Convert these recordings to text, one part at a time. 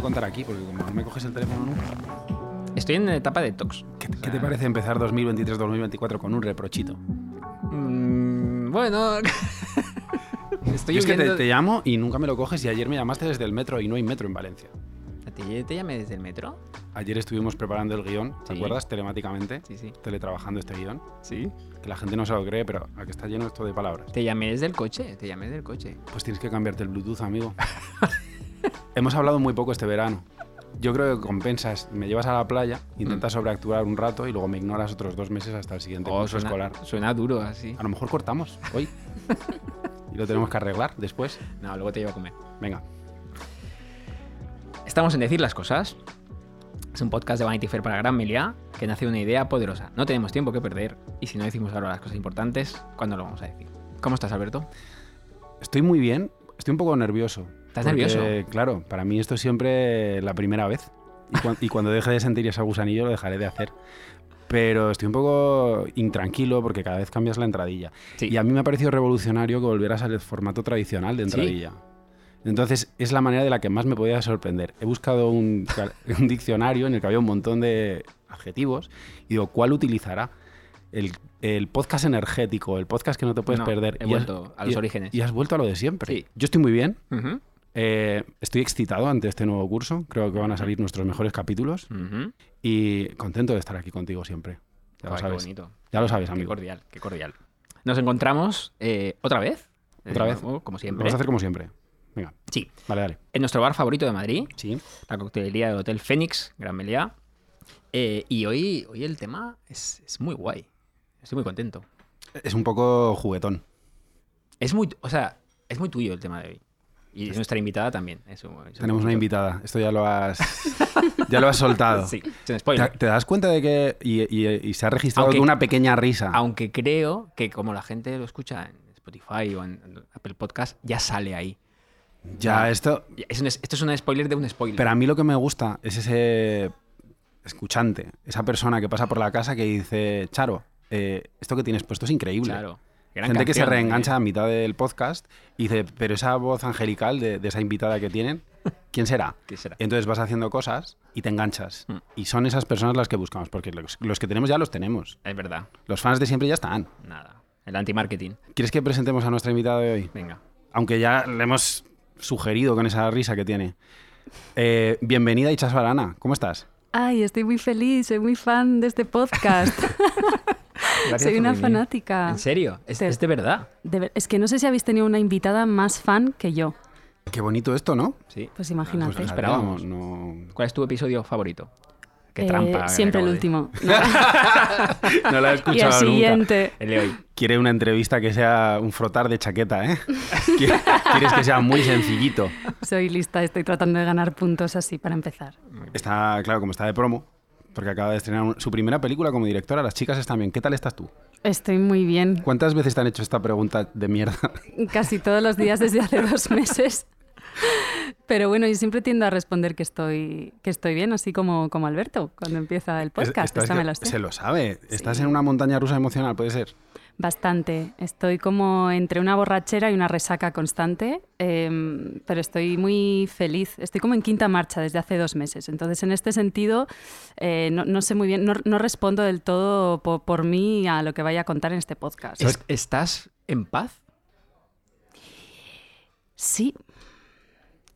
puedo contar aquí, porque como no me coges el teléfono nunca. Estoy en etapa de tox. ¿Qué, qué te parece empezar 2023-2024 con un reprochito? Mm, bueno. Estoy es que te, te llamo y nunca me lo coges y ayer me llamaste desde el metro y no hay metro en Valencia. ¿Te, te llamé desde el metro? Ayer estuvimos preparando el guion, ¿te Sí. acuerdas? Telemáticamente, Sí, sí. teletrabajando este guion. Sí. Que la gente no se lo cree, pero aquí está lleno esto de palabras. Te llamé desde el coche. Te llamé desde el coche. Pues tienes que cambiarte el Bluetooth, amigo. Hemos hablado muy poco este verano. Yo creo que compensas, me llevas a la playa, intentas sobreactuar un rato y luego me ignoras otros dos meses hasta el siguiente Oh, curso suena, escolar. suena duro así. A lo mejor cortamos hoy. y lo tenemos que arreglar después. No, luego te llevo a comer. Venga. Estamos en Decir las Cosas. Es un podcast de Vanity Fair para Gran Melia que nace de una idea poderosa. No tenemos tiempo que perder y si no decimos ahora las cosas importantes, ¿cuándo lo vamos a decir? ¿Cómo estás, Alberto? Estoy muy bien, estoy un poco nervioso. ¿Estás porque, nervioso? Claro, para mí esto es siempre la primera vez. Y, cuan- y cuando deje de sentir ese gusanillo lo dejaré de hacer. Pero estoy un poco intranquilo porque cada vez cambias la entradilla. Sí. Y a mí me ha parecido revolucionario que volvieras al formato tradicional de Sí. entradilla. Entonces, es la manera de la que más me podía sorprender. He buscado un, un diccionario en el que había un montón de adjetivos y digo, ¿cuál utilizará? El, el podcast energético, el podcast que no te puedes No, perder. he Y has- vuelto a los y- orígenes. Y has vuelto a lo de siempre. Sí. Yo estoy muy bien. Ujú, eh, estoy excitado ante este nuevo curso. Creo que van a salir nuestros mejores capítulos. Y contento de estar aquí contigo siempre. Ya lo Joder, qué sabes. bonito. Ya lo sabes, Qué amigo. cordial, qué cordial. Nos encontramos eh, otra vez. Otra Eh, vez. Como, como Lo siempre. vas a hacer como siempre. Venga, Sí. vale, dale. En nuestro bar favorito de Madrid, Sí. la coctelería del Hotel Fénix, Gran Meliá. Eh, y hoy, hoy el tema es, es muy guay. Estoy muy contento. Es un poco juguetón. Es muy, o sea, es muy tuyo el tema de hoy. Y nuestra invitada también. eso- eso Tenemos una invitada. Esto ya lo has, ya lo has soltado. Sí, sin ¿Te, spoiler. te das cuenta de que y, y- y se ha registrado Aunque- que una pequeña risa? Aunque creo que como la gente lo escucha en Spotify o en Apple Podcast, ya sale ahí. ya, esto. Ya, es un es- esto es un spoiler de un spoiler. Pero a mí lo que me gusta es ese escuchante, esa persona que pasa por la casa que dice, Charo, eh, esto que tienes puesto es increíble. claro. Gran Gente que se reengancha ¿eh? a mitad del podcast y dice, pero esa voz angelical de, de esa invitada que tienen, ¿quién será? ¿Qué será? Entonces vas haciendo cosas y te enganchas. Mm. Y son esas personas las que buscamos, porque los, los que tenemos ya los tenemos. Es verdad. Los fans de siempre ya están. Nada. El anti-marketing. ¿Quieres que presentemos a nuestra invitada de hoy? Venga. Aunque ya le hemos sugerido con esa risa que tiene. Eh, bienvenida, Ichas Barana. ¿Cómo estás? Ay, estoy muy feliz, soy muy fan de este podcast. Gracias soy una venir. fanática. ¿En serio? ¿Es, Te- es de verdad? De ver- es que no sé si habéis tenido una invitada más fan que yo. Qué bonito esto, ¿no? Sí. Pues imagínate. Pues esperábamos. No, ¿Cuál es tu episodio favorito? Qué Eh, trampa. siempre el de- último. No. no la he y el escuchado nunca. siguiente. El de hoy. Quiere una entrevista que sea un frotar de chaqueta, ¿eh? Quiere- Quieres que sea muy sencillito. Soy lista, estoy tratando de ganar puntos así para empezar. Está, claro, como está de promo, porque acaba de estrenar un- su primera película como directora. Las chicas están bien. ¿Qué tal estás tú? Estoy muy bien. ¿Cuántas veces te han hecho esta pregunta de mierda? Casi todos los días desde hace dos meses. Pero bueno, yo siempre tiendo a responder que estoy, que estoy bien, así como, como Alberto, cuando empieza el podcast. Estás me. Se lo sabe. Estás Sí. en una montaña rusa emocional, puede ser. Bastante. Estoy como entre una borrachera y una resaca constante, em, pero estoy muy feliz. Estoy como en quinta marcha desde hace dos meses. Entonces, en este sentido, eh, no, no sé muy bien, no, no respondo del todo po- por, mí a lo que vaya a contar en este podcast. Es- ¿Estás en paz? Sí.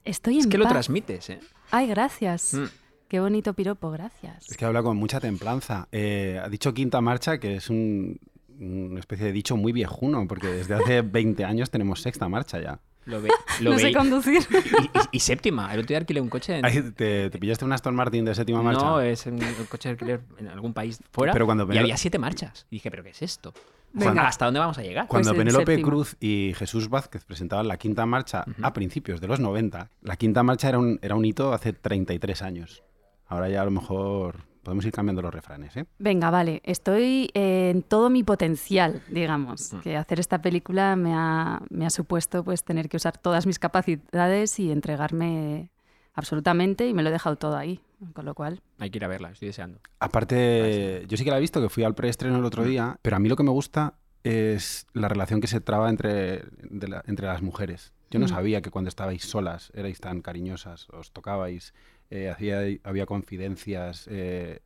Estoy en Mm, Es que lo paz. transmites, ¿eh? Ay, gracias. Mm. Qué bonito piropo, gracias. Es que habla con mucha templanza. Eh, ha dicho quinta marcha, que es un- una especie de dicho muy viejuno, porque desde hace 20 años tenemos sexta marcha ya. Lo, ve, lo no sé conducir. Y, y- y séptima. El otro día alquilé un coche en... Te, te pillaste un Aston Martin de séptima marcha. No, es un coche de alquiler en algún país fuera. Pero cuando y había siete marchas. Y dije, ¿pero qué es esto? Venga. ¿Hasta dónde vamos a llegar? Cuando Pues en Penélope séptima. Cruz y Jesús Vázquez presentaban la quinta marcha a principios de los 90, la quinta marcha era un, era un hito hace 33 años. Ahora ya a lo mejor podemos ir cambiando los refranes, ¿eh? Venga, vale. Estoy eh, en todo mi potencial, digamos. Mm. Que hacer esta película me ha, me ha supuesto pues tener que usar todas mis capacidades y entregarme absolutamente y me lo he dejado todo ahí. Con lo cual, Hay que ir a verla, estoy deseando. Aparte, yo sí que la he visto, que fui al preestreno el otro día, pero a mí lo que me gusta es la relación que se traba entre, de la- entre las mujeres. Yo no Mm. sabía que cuando estabais solas erais tan cariñosas, os tocabais eh, hacía, había confidencias, eh,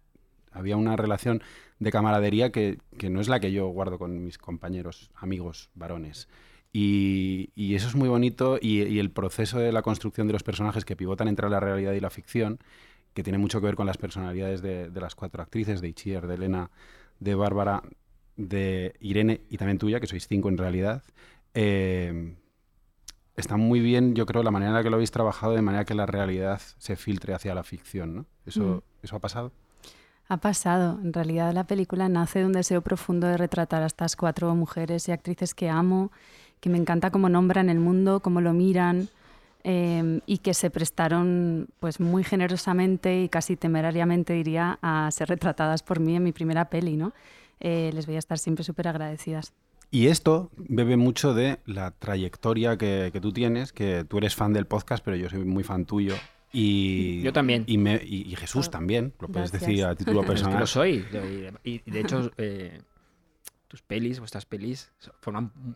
había una relación de camaradería que, que no es la que yo guardo con mis compañeros, amigos, varones. Y, eso es muy bonito y, el proceso de la construcción de los personajes que pivotan entre la realidad y la ficción, que tiene mucho que ver con las personalidades de, las cuatro actrices, de Itziar, de Elena, de Bárbara, de Irene y también tuya, que sois cinco en realidad. Eh, está muy bien, yo creo, la manera en la que lo habéis trabajado, de manera que la realidad se filtre hacia la ficción, ¿no? ¿Eso, Mm. ¿eso ha pasado? Ha pasado. En realidad la película nace de un deseo profundo de retratar a estas cuatro mujeres y actrices que amo, que me encanta cómo nombran el mundo, cómo lo miran eh, y que se prestaron pues muy generosamente y casi temerariamente diría a ser retratadas por mí en mi primera peli, ¿no? Eh, les voy a estar siempre súper agradecidas. Y esto bebe mucho de la trayectoria que, que tú tienes, que tú eres fan del podcast, pero yo soy muy fan tuyo. Y, Yo también. Y, me- y- y Jesús Oh, también, lo puedes gracias. decir a título Es que personal. lo soy. Y de hecho, eh, tus pelis, vuestras pelis, forman mu-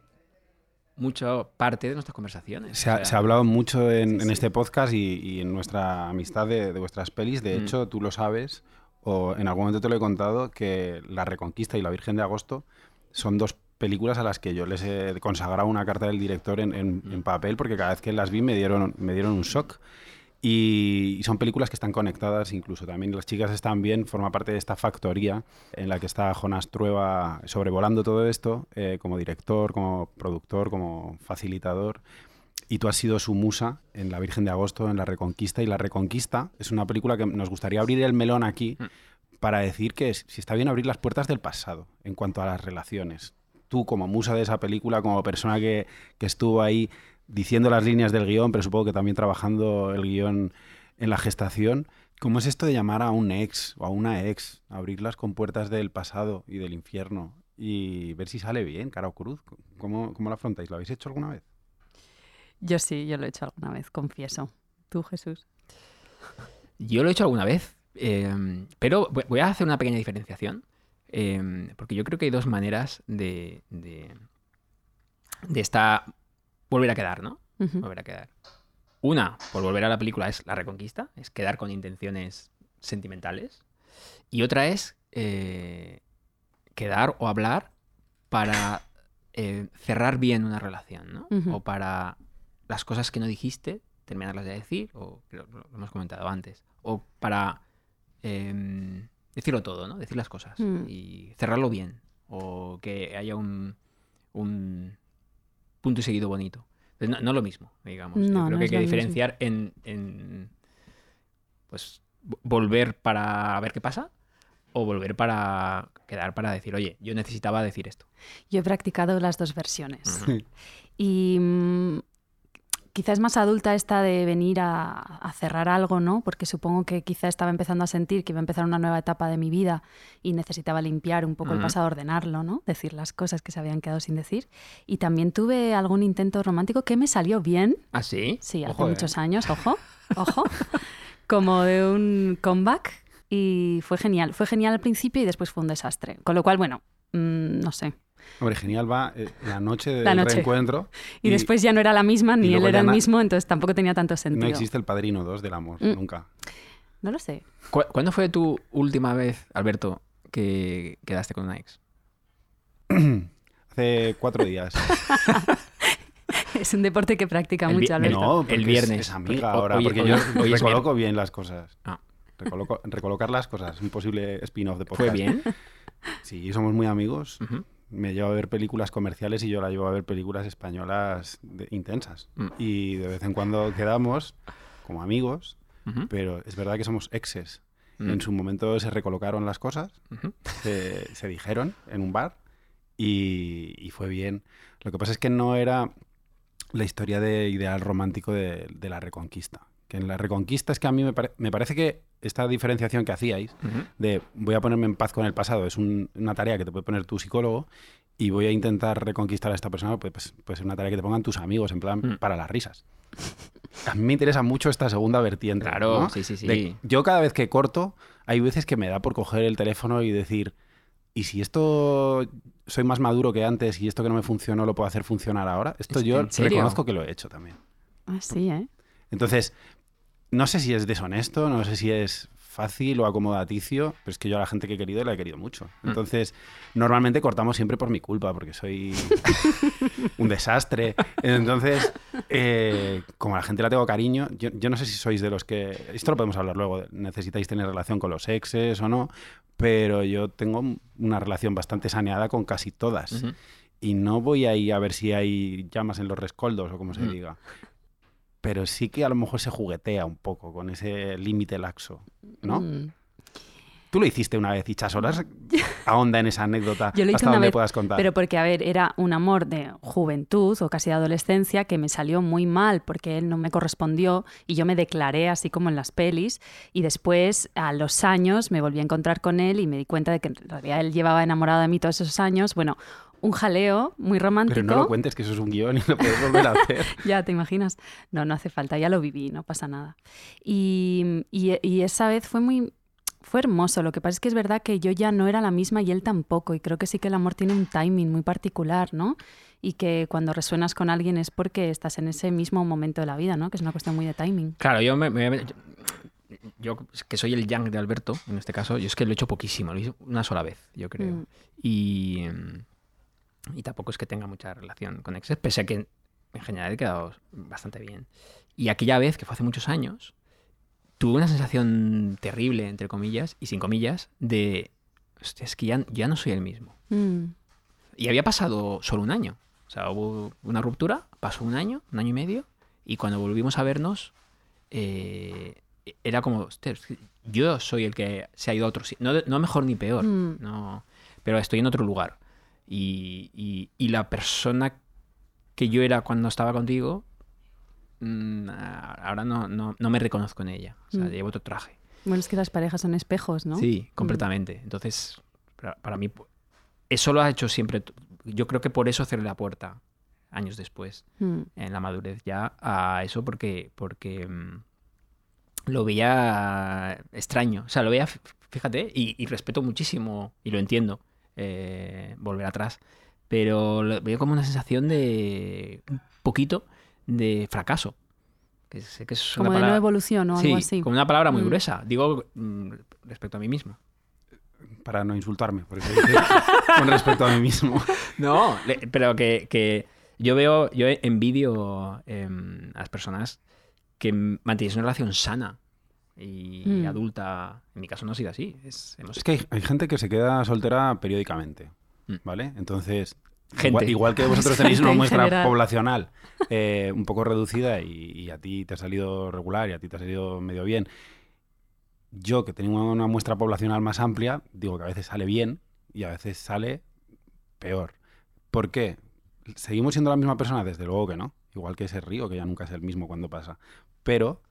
mucho parte de nuestras conversaciones. Se ha, O sea, se ha hablado mucho en, sí, en sí. este podcast y, y en nuestra amistad de, de vuestras pelis. De Mm. hecho, tú lo sabes, o en algún momento te lo he contado, que La Reconquista y La Virgen de Agosto son dos películas a las que yo les he consagrado una carta del director en, en- Mm. en papel, porque cada vez que las vi me dieron, me dieron un shock. Y, y son películas que están conectadas, incluso también Las chicas están bien, forma parte de esta factoría en la que está Jonas Trueba sobrevolando todo esto, eh, como director, como productor, como facilitador. Y tú has sido su musa en La Virgen de Agosto, en La Reconquista. Y La Reconquista es una película que nos gustaría abrir el melón aquí Mm. para decir que si está bien abrir las puertas del pasado en cuanto a las relaciones. Tú como musa de esa película, como persona que, que estuvo ahí diciendo las líneas del guion, pero supongo que también trabajando el guion en la gestación, ¿cómo es esto de llamar a un ex o a una ex, abrir las compuertas del pasado y del infierno y ver si sale bien, cara o cruz? ¿Cómo, cómo lo afrontáis? ¿Lo habéis hecho alguna vez? Yo sí, yo lo he hecho alguna vez, confieso. ¿Tú, Jesús? Yo lo he hecho alguna vez, eh, pero voy a hacer una pequeña diferenciación, eh, porque yo creo que hay dos maneras de, de, de esta volver a quedar, ¿no? Volver a quedar. Una, por volver a la película, es la reconquista, es quedar con intenciones sentimentales. Y otra es eh, quedar o hablar para eh, cerrar bien una relación, ¿no? O para las cosas que no dijiste, terminarlas de decir, o lo, lo hemos comentado antes. O para em, decirlo todo, ¿no? Decir las cosas Mm. y cerrarlo bien. O que haya un, un punto y seguido bonito. Entonces, no, no lo mismo, digamos. Yo No, creo no que hay que diferenciar en, en, pues vo- volver para ver qué pasa o volver para quedar para decir, oye, yo necesitaba decir esto. Yo he practicado las dos versiones. Y mm, quizás más adulta esta de venir a, a cerrar algo, ¿no? Porque supongo que quizá estaba empezando a sentir que iba a empezar una nueva etapa de mi vida y necesitaba limpiar un poco el pasado, ordenarlo, ¿no? Decir las cosas que se habían quedado sin decir. Y también tuve algún intento romántico que me salió bien. ¿Ah, sí? Sí, hace ¿eh? muchos años, ojo, ojo. Como de un comeback. Y fue genial. Fue genial al principio y después fue un desastre. Con lo cual, bueno, mm, no sé. Hombre, genial va eh, la noche del La noche. reencuentro. Y, después ya no era la misma, ni él era el mismo, entonces tampoco tenía tanto sentido. no existe el Padrino 2 del amor, Mm. nunca. No lo sé. ¿Cu- ¿Cuándo fue tu última vez, Alberto, que quedaste con una ex? Hace cuatro días. Es un deporte que practica mucho, Alberto. No, El es- viernes. Es, amiga Porque- ahora, hoy- porque hoy- yo hoy es recoloco bien las cosas. Ah. Recoloco- recolocar las cosas, un posible spin-off de ¿Fue podcast. bien? Sí, somos muy amigos. Ujú. Me llevo a ver películas comerciales y yo la llevo a ver películas españolas de- intensas. Mm. Y de vez en cuando quedamos como amigos, Ujú. pero es verdad que somos exes. Mm. En su momento se recolocaron las cosas, Ujú. se, se dijeron en un bar y, y fue bien. Lo que pasa es que no era la historia de ideal romántico de, de la reconquista. Que en la reconquista es que a mí me, pare- me parece que esta diferenciación que hacíais de voy a ponerme en paz con el pasado es un- una tarea que te puede poner tu psicólogo y voy a intentar reconquistar a esta persona, pues, pues, pues es una tarea que te pongan tus amigos, en plan, Mm. para las risas. A mí me interesa mucho esta segunda vertiente. Claro, ¿no? sí, sí, sí. De- yo cada vez que corto, hay veces que me da por coger el teléfono y decir, ¿y si esto soy más maduro que antes y esto que no me funcionó lo puedo hacer funcionar ahora? Esto ¿Es- yo reconozco que lo he hecho también. Ah, sí, ¿eh? Entonces, no sé si es deshonesto, no sé si es fácil o acomodaticio, pero es que yo a la gente que he querido la he querido mucho. Mm. Entonces, normalmente cortamos siempre por mi culpa, porque soy un desastre. Entonces, eh, como a la gente la tengo cariño, yo, yo no sé si sois de los que... Esto lo podemos hablar luego, necesitáis tener relación con los exes o no, pero yo tengo una relación bastante saneada con casi todas. Y no voy ahí a ver si hay llamas en los rescoldos o como se Mm. diga. Pero sí que a lo mejor se juguetea un poco con ese límite laxo, ¿no? Mm. Tú lo hiciste una vez y Chasolas ahonda en esa anécdota Yo lo hice hasta una donde vez, puedas contar. Pero porque, a ver, era un amor de juventud o casi de adolescencia que me salió muy mal porque él no me correspondió y yo me declaré así como en las pelis y después a los años me volví a encontrar con él y me di cuenta de que en realidad él llevaba enamorado de mí todos esos años. Bueno, un jaleo muy romántico. Pero no lo cuentes, que eso es un guion y lo puedes volver a hacer. Ya, ¿te imaginas? No, no hace falta, ya lo viví, no pasa nada. Y, y- y esa vez fue muy... Fue hermoso, lo que pasa es que es verdad que yo ya no era la misma y él tampoco, y creo que sí que el amor tiene un timing muy particular, ¿no? Y que cuando resuenas con alguien es porque estás en ese mismo momento de la vida, ¿no? Que es una cuestión muy de timing. Claro, yo me, me- yo, yo que soy el yang de Alberto, en este caso, yo es que lo he hecho poquísimo, lo hice una sola vez, yo creo. Mm. Y, mm, y tampoco es que tenga mucha relación con exes, pese a que en general he quedado bastante bien. Y aquella vez, que fue hace muchos años, tuve una sensación terrible, entre comillas, y sin comillas, de, hostia, es que ya, ya no soy el mismo. Mm. Y había pasado solo un año. O sea, hubo una ruptura, pasó un año, un año y medio, y cuando volvimos a vernos, eh, era como, "Hostia, es que yo soy el que se ha ido a otro sitio. No, no mejor ni peor, Mm. no, pero estoy en otro lugar. Y, y- y la persona que yo era cuando estaba contigo, mm, ahora no, no, no me reconozco en ella. O sea, Mm. llevo otro traje. Bueno, es que las parejas son espejos, ¿no? Sí, completamente. Entonces, para, para mí, eso lo ha hecho siempre. Yo creo que por eso cerré la puerta años después, Mm. en la madurez, ya a eso, porque, porque mm, lo veía extraño. O sea, lo veía, fíjate, y, y respeto muchísimo, y lo entiendo, eh, volver atrás. Pero lo veo como una sensación de un poquito de fracaso. Que sé que es una Como de no evolución o sí, algo así. como una palabra muy Mm. gruesa. Digo mm, respecto a mí mismo. Para no insultarme, por eso dije con respecto a mí mismo. No, le- pero que, que yo veo, yo envidio em, a las personas que mantienen una relación sana y Mm. adulta. En mi caso no ha sido así. Es, hemos- Es que hay, hay gente que se queda soltera periódicamente, Mm. ¿vale? Entonces, Gente. igual, igual que vosotros tenéis una muestra general. poblacional eh, un poco reducida y, y a ti te ha salido regular y a ti te ha salido medio bien, yo que tengo una muestra poblacional más amplia, digo que a veces sale bien y a veces sale peor. ¿Por qué? ¿Seguimos siendo la misma persona? Desde luego que no. Igual que ese río, que ya nunca es el mismo cuando pasa. Pero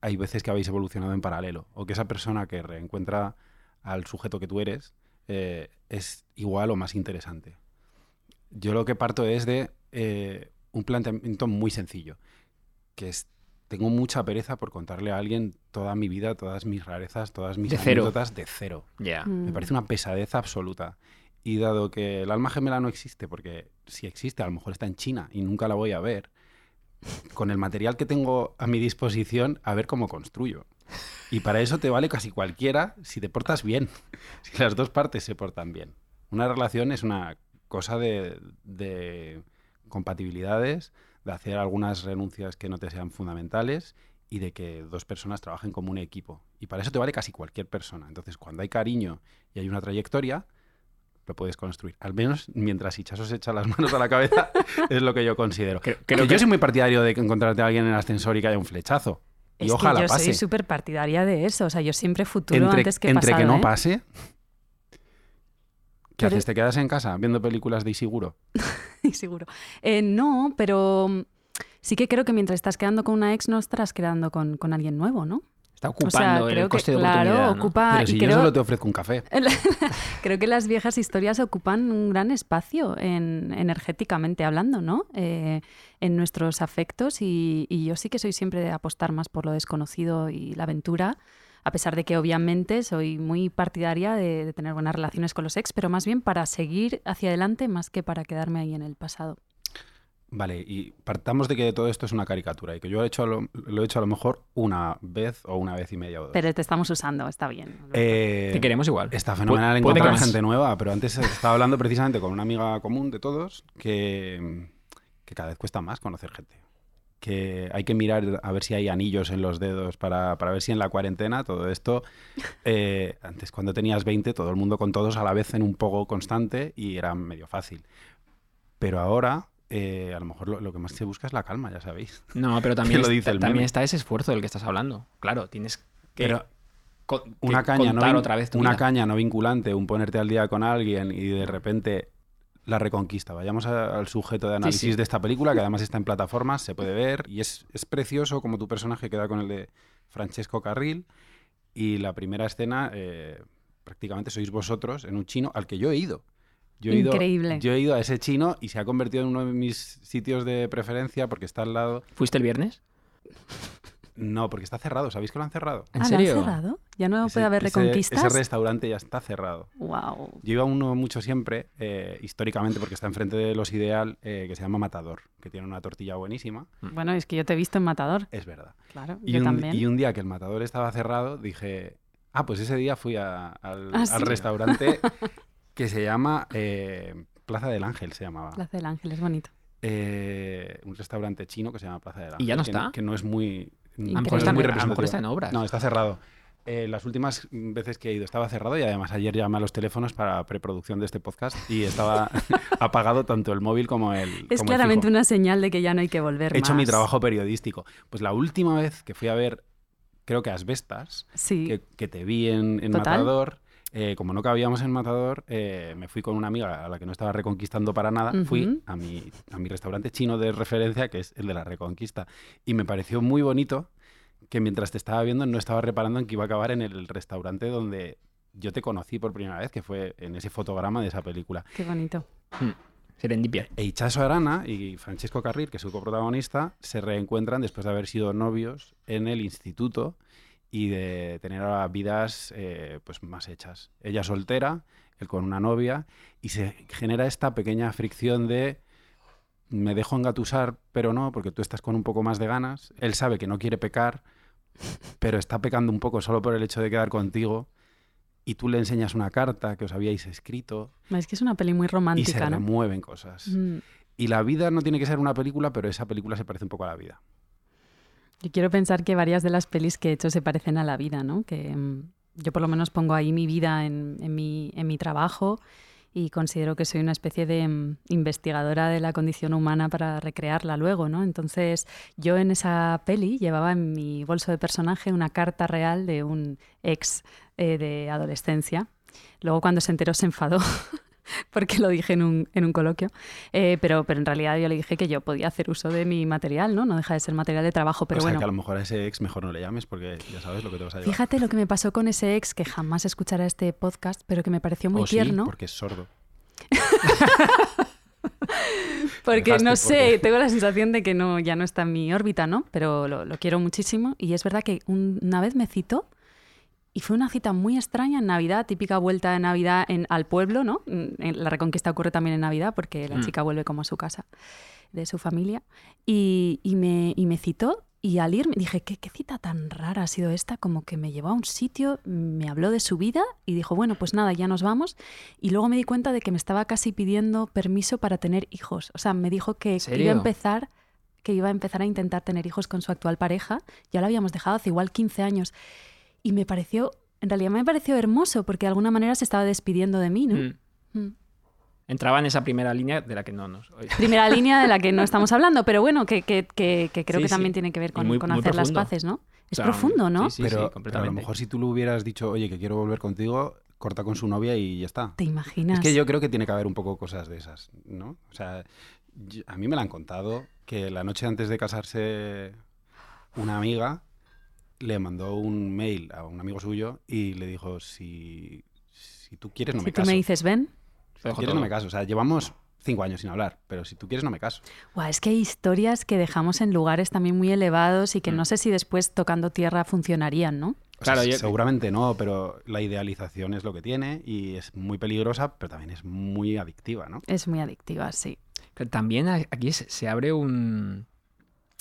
hay veces que habéis evolucionado en paralelo. O que esa persona que reencuentra al sujeto que tú eres eh, es igual o más interesante. Yo lo que parto es de eh, un planteamiento muy sencillo, que es, tengo mucha pereza por contarle a alguien toda mi vida, todas mis rarezas, todas mis De cero. anécdotas de cero. Ya. Me parece una pesadez absoluta. Y dado que el alma gemela no existe, porque si existe, a lo mejor está en China y nunca la voy a ver, con el material que tengo a mi disposición, a ver cómo construyo. Y para eso te vale casi cualquiera si te portas bien, si las dos partes se portan bien. Una relación es una cosa de, de compatibilidades, de hacer algunas renuncias que no te sean fundamentales y de que dos personas trabajen como un equipo. Y para eso te vale casi cualquier persona. Entonces, cuando hay cariño y hay una trayectoria, lo puedes construir. Al menos mientras Hichazo se echa las manos a la cabeza, es lo que yo considero. Creo- Que yo soy muy partidario de que encontrarte a alguien en el ascensor y que haya un flechazo. Y Es ojalá que yo pase. soy súper partidaria de eso. O sea, yo siempre futuro entre antes que entre pasado, que no ¿eh? pase. ¿Qué Pero- haces? ¿Te quedas en casa viendo películas de Isiguro? Seguro. Eh, no, pero sí que creo que mientras estás quedando con una ex no estarás quedando con, con alguien nuevo, ¿no? Está O ocupando sea, el creo que, de claro, oportunidad. ¿no? ocupa... Pero y si yo creo, solo te ofrezco un café. creo que las viejas historias ocupan un gran espacio en, energéticamente hablando, ¿no? Eh, en nuestros afectos y, y yo sí que soy siempre de apostar más por lo desconocido y la aventura, a pesar de que obviamente soy muy partidaria de, de tener buenas relaciones con los ex, pero más bien para seguir hacia adelante más que para quedarme ahí en el pasado. Vale, y partamos de que todo esto es una caricatura y que yo he hecho a lo, lo he hecho a lo mejor una vez o una vez y media o dos. Pero te estamos usando, está bien. Eh, Te queremos igual. Está fenomenal encontrar gente nueva, pero antes estaba hablando precisamente con una amiga común de todos que, que cada vez cuesta más conocer gente. Que hay que mirar a ver si hay anillos en los dedos para, para ver si en la cuarentena todo esto. eh, antes, cuando tenías 20, todo el mundo con todos a la vez en un poco constante y era medio fácil. Pero ahora, eh, a lo mejor lo, lo que más se busca es la calma, ya sabéis. No, pero también, lo dice el también está ese esfuerzo del que estás hablando. Claro, tienes que, Pero que una caña, no otra vez tu una vida. caña no vinculante, un ponerte al día con alguien y de repente la reconquista. Vayamos a- al sujeto de análisis sí. de esta película, que además está en plataformas, se puede ver y es, es precioso como tu personaje queda con el de Francesco Carril y la primera escena eh, prácticamente sois vosotros en un chino al que yo he ido. Yo he ido- Increíble. yo he ido a ese chino y se ha convertido en uno de mis sitios de preferencia porque está al lado. ¿Fuiste el viernes? No, porque está cerrado. ¿Sabéis que lo han cerrado? ¿En Ah, ¿lo serio? han cerrado? ¿Ya no Ese- puede haber ese- reconquistas? Ese restaurante ya está cerrado. Wow. Yo iba a uno mucho siempre, eh, históricamente, porque está enfrente de los Ideal, eh, que se llama Matador, que tiene una tortilla buenísima. Bueno, es que yo te he visto en Matador. Es verdad. Claro, Y yo un, también. y un día que el Matador estaba cerrado, dije, ah, pues ese día fui a- al, Ah, al sí. restaurante que se llama eh, Plaza del Ángel, se llamaba. Plaza del Ángel, es bonito. Eh, un restaurante chino que se llama Plaza del Ángel. ¿Y ya no que está? Que no es muy... A lo Increíble. mejor no es está, muy a lo mejor representativo. está en obras. No, está cerrado. Eh, las últimas veces que he ido estaba cerrado y además ayer llamé a los teléfonos para preproducción de este podcast y estaba apagado tanto el móvil como el. Es como claramente una señal de que ya no hay que volver He hecho mi trabajo periodístico. Pues la última vez que fui a ver, creo que Asbestas, Sí. que, que te vi en, en Total. Matador. Eh, como no cabíamos en Matador, eh, me fui con una amiga a la que no estaba reconquistando para nada. Fui Ujú. a mi, a mi restaurante chino de referencia, que es el de la Reconquista. Y me pareció muy bonito que mientras te estaba viendo no estaba reparando en que iba a acabar en el restaurante donde yo te conocí por primera vez, que fue en ese fotograma de esa película. Qué bonito. Hmm. Serendipia. E Ichazo Arana y Francesco Carril, que es su coprotagonista, se reencuentran después de haber sido novios en el instituto y de tener ahora vidas eh, pues más hechas. Ella soltera, él con una novia, y se genera esta pequeña fricción de me dejo engatusar, pero no, porque tú estás con un poco más de ganas. Él sabe que no quiere pecar, pero está pecando un poco solo por el hecho de quedar contigo. Y tú le enseñas una carta que os habíais escrito Es que es una peli muy y se romántica, ¿no? remueven cosas. Mm. Y la vida no tiene que ser una película, pero esa película se parece un poco a la vida. Yo quiero pensar que varias de las pelis que he hecho se parecen a la vida, ¿no? Que mm, yo por lo menos pongo ahí mi vida en, en mi, en mi trabajo y considero que soy una especie de mm, investigadora de la condición humana para recrearla luego, ¿no? Entonces yo en esa peli llevaba en mi bolso de personaje una carta real de un ex eh, de adolescencia. Luego cuando se enteró se enfadó porque lo dije en un, en un coloquio, Eh, pero, pero en realidad yo le dije que yo podía hacer uso de mi material, ¿no? No deja de ser material de trabajo, pero o sea bueno. que a lo mejor a ese ex mejor no le llames porque ya sabes lo que te vas a llevar. Fíjate lo que me pasó con ese ex que jamás escuchará este podcast, pero que me pareció muy o tierno. sí, porque es sordo. Porque no porque- sé, tengo la sensación de que no, ya no está en mi órbita, ¿no? Pero lo, lo quiero muchísimo. Y es verdad que un- una vez me citó y fue una cita muy extraña en Navidad, típica vuelta de Navidad en, al pueblo, ¿no? En- la reconquista ocurre también en Navidad porque la Mm. chica vuelve como a su casa de su familia. Y, y me, y me citó y al ir me dije, ¿qué, ¿qué cita tan rara ha sido esta? Como que me llevó a un sitio, me habló de su vida y dijo, bueno, pues nada, ya nos vamos. Y luego me di cuenta de que me estaba casi pidiendo permiso para tener hijos. O sea, me dijo que iba a empezar que iba a empezar a intentar tener hijos con su actual pareja. Ya lo habíamos dejado hace igual 15 años. Y me pareció, en realidad me pareció hermoso porque de alguna manera se estaba despidiendo de mí, ¿no? Hmm. Mm. Entraba en esa primera línea de la que no nos... Primera línea de la que no estamos hablando, pero bueno, que, que- que- que creo Sí, que sí. también tiene que ver con, muy- con muy hacer las paces, ¿no? Es O sea, profundo, ¿no? sí, sí, pero, pero a lo completamente. mejor si tú le hubieras dicho, oye, que quiero volver contigo, corta con su novia y ya está. ¿Te imaginas? Es que yo creo que tiene que haber un poco cosas de esas, ¿no? O sea, yo- a mí me la han contado que la noche antes de casarse una amiga le mandó un mail a un amigo suyo y le dijo, si, si tú quieres no si me tú caso. me dices, ven, si quieres todo. no me caso. O sea, llevamos cinco años sin hablar, pero si tú quieres no me caso. Buah, es que hay historias que dejamos en lugares también muy elevados y que Mm. no sé si después tocando tierra funcionarían, ¿no? O sea, Claro, yo- seguramente no, pero la idealización es lo que tiene y es muy peligrosa, pero también es muy adictiva, ¿no? Es muy adictiva, sí. También aquí se, se abre un...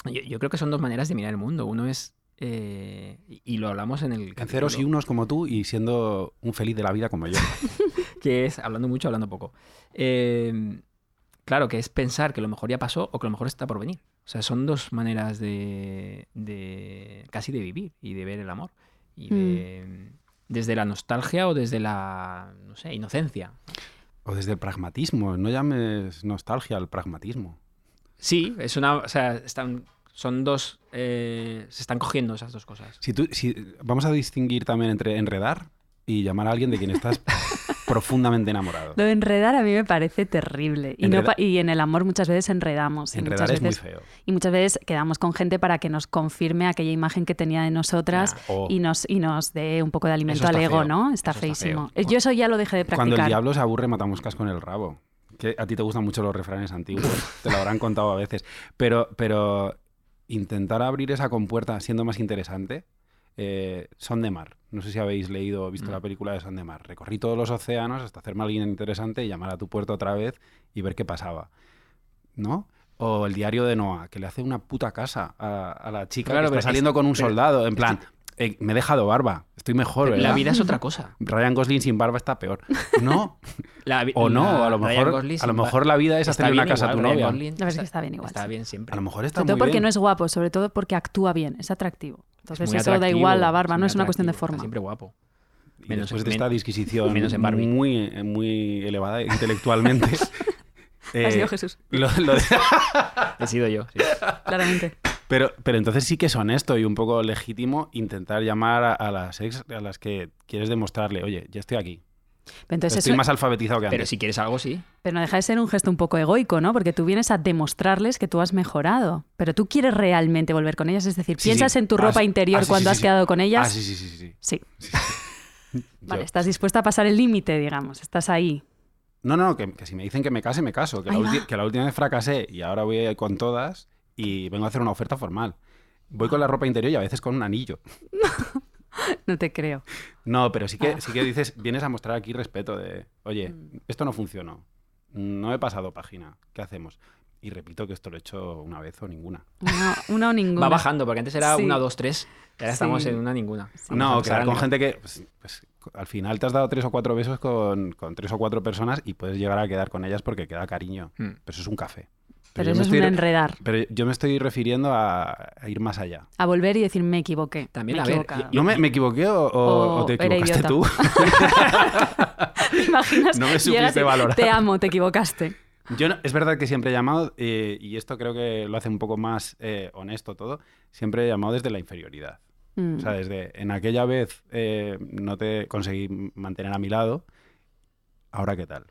Yo, yo creo que son dos maneras de mirar el mundo. Uno es... eh, y lo hablamos en el... En ceros y unos como tú y siendo un feliz de la vida como yo. Que es hablando mucho, hablando poco. Eh, claro, que es pensar que lo mejor ya pasó o que lo mejor está por venir. O sea, son dos maneras de... de casi de vivir y de ver el amor. Y de... Desde la nostalgia o desde la, no sé, inocencia. O desde el pragmatismo, no llames nostalgia al pragmatismo. Sí, es una. O sea, están, son dos. eh, se están cogiendo esas dos cosas. Si tú, si, vamos a distinguir también entre enredar y llamar a alguien de quien estás profundamente enamorado. Lo de enredar a mí me parece terrible. Y, no y en el amor muchas veces enredamos. y Enredar muchas es muy feo. Y muchas veces quedamos con gente para que nos confirme aquella imagen que tenía de nosotras. Oh. y, nos, y nos dé un poco de alimento al ego, feo. ¿no? Está Eso feísimo. Yo eso ya lo dejé de Cuando el practicar. diablo se aburre, matamoscas con el rabo. Que a ti te gustan mucho los refranes antiguos, te lo habrán contado a veces. Pero, pero intentar abrir esa compuerta siendo más interesante, eh, Son de Mar. No sé si habéis leído o visto Mm. la película de Son de Mar. Recorrí todos los océanos hasta hacerme alguien interesante y llamar a tu puerto otra vez y ver qué pasaba. ¿No? O el diario de Noah, que le hace una puta casa a, a la chica Claro, que pero está saliendo es- con un pero- soldado. En plan, eh, me he dejado barba, estoy mejor, ¿verdad? La vida es otra cosa. Ryan Gosling sin barba está peor. No, La o no, la- o a lo mejor, a lo mejor la vida es hacerle una casa a tu novia. Gosling La verdad es que está- bien igual, Está sí. bien siempre. A lo mejor está Sobre todo porque bien. no es guapo, sobre todo porque actúa bien, es atractivo. Entonces muy eso da igual la barba, no es una cuestión de está forma. siempre guapo. Y menos- después de esta disquisición menos en Barbie. muy, muy elevada intelectualmente. Ha eh, sido Jesús, lo- lo de- He sido yo. sí. claramente. Pero, pero entonces sí que es honesto y un poco legítimo intentar llamar a, a las ex a las que quieres demostrarle, oye, ya estoy aquí. Pero Entonces estoy eso- más alfabetizado que Pero antes. si quieres algo, sí. Pero no deja de ser un gesto un poco egoico, ¿no? Porque tú vienes a demostrarles que tú has mejorado. Pero tú quieres realmente volver con ellas. Es decir, Sí, piensas sí. en tu Ah, ropa interior Ah, sí, cuando sí, has sí. quedado con ellas. Ah, sí, sí, sí, sí. Sí. sí. Vale, estás dispuesta a pasar el límite, digamos. Estás ahí. No, no, que, que si me dicen que me case, me caso. Que la, que la última vez fracasé y ahora voy a ir con todas y vengo a hacer una oferta formal. Voy con la ropa interior y a veces con un anillo. No te creo. No, pero sí que, Ah. sí que dices, vienes a mostrar aquí respeto de, oye, Mm. esto no funcionó. No he pasado página. ¿Qué hacemos? Y repito que esto lo he hecho una vez o ninguna. Una, una o ninguna. Va bajando, porque antes era Sí. una, dos, tres. Y ahora estamos en una ninguna. No, a con gente que pues, pues, al final te has dado tres o cuatro besos con, con tres o cuatro personas y puedes llegar a quedar con ellas porque queda cariño. Mm. Pero eso es un café. Pero eso es estoy un re- enredar. Pero yo me estoy refiriendo a, a ir más allá. A volver y decir, me equivoqué. También, me a ver. ¿No me, me equivoqué o, o- O o te equivocaste tú? ¿Te imaginas? No me supiste valorar. Te amo, te equivocaste. Yo no- es verdad que siempre he llamado, eh, y esto creo que lo hace un poco más eh, honesto todo, siempre he llamado desde la inferioridad. Mm. O sea, desde en aquella vez eh, no te conseguí mantener a mi lado, ahora qué tal.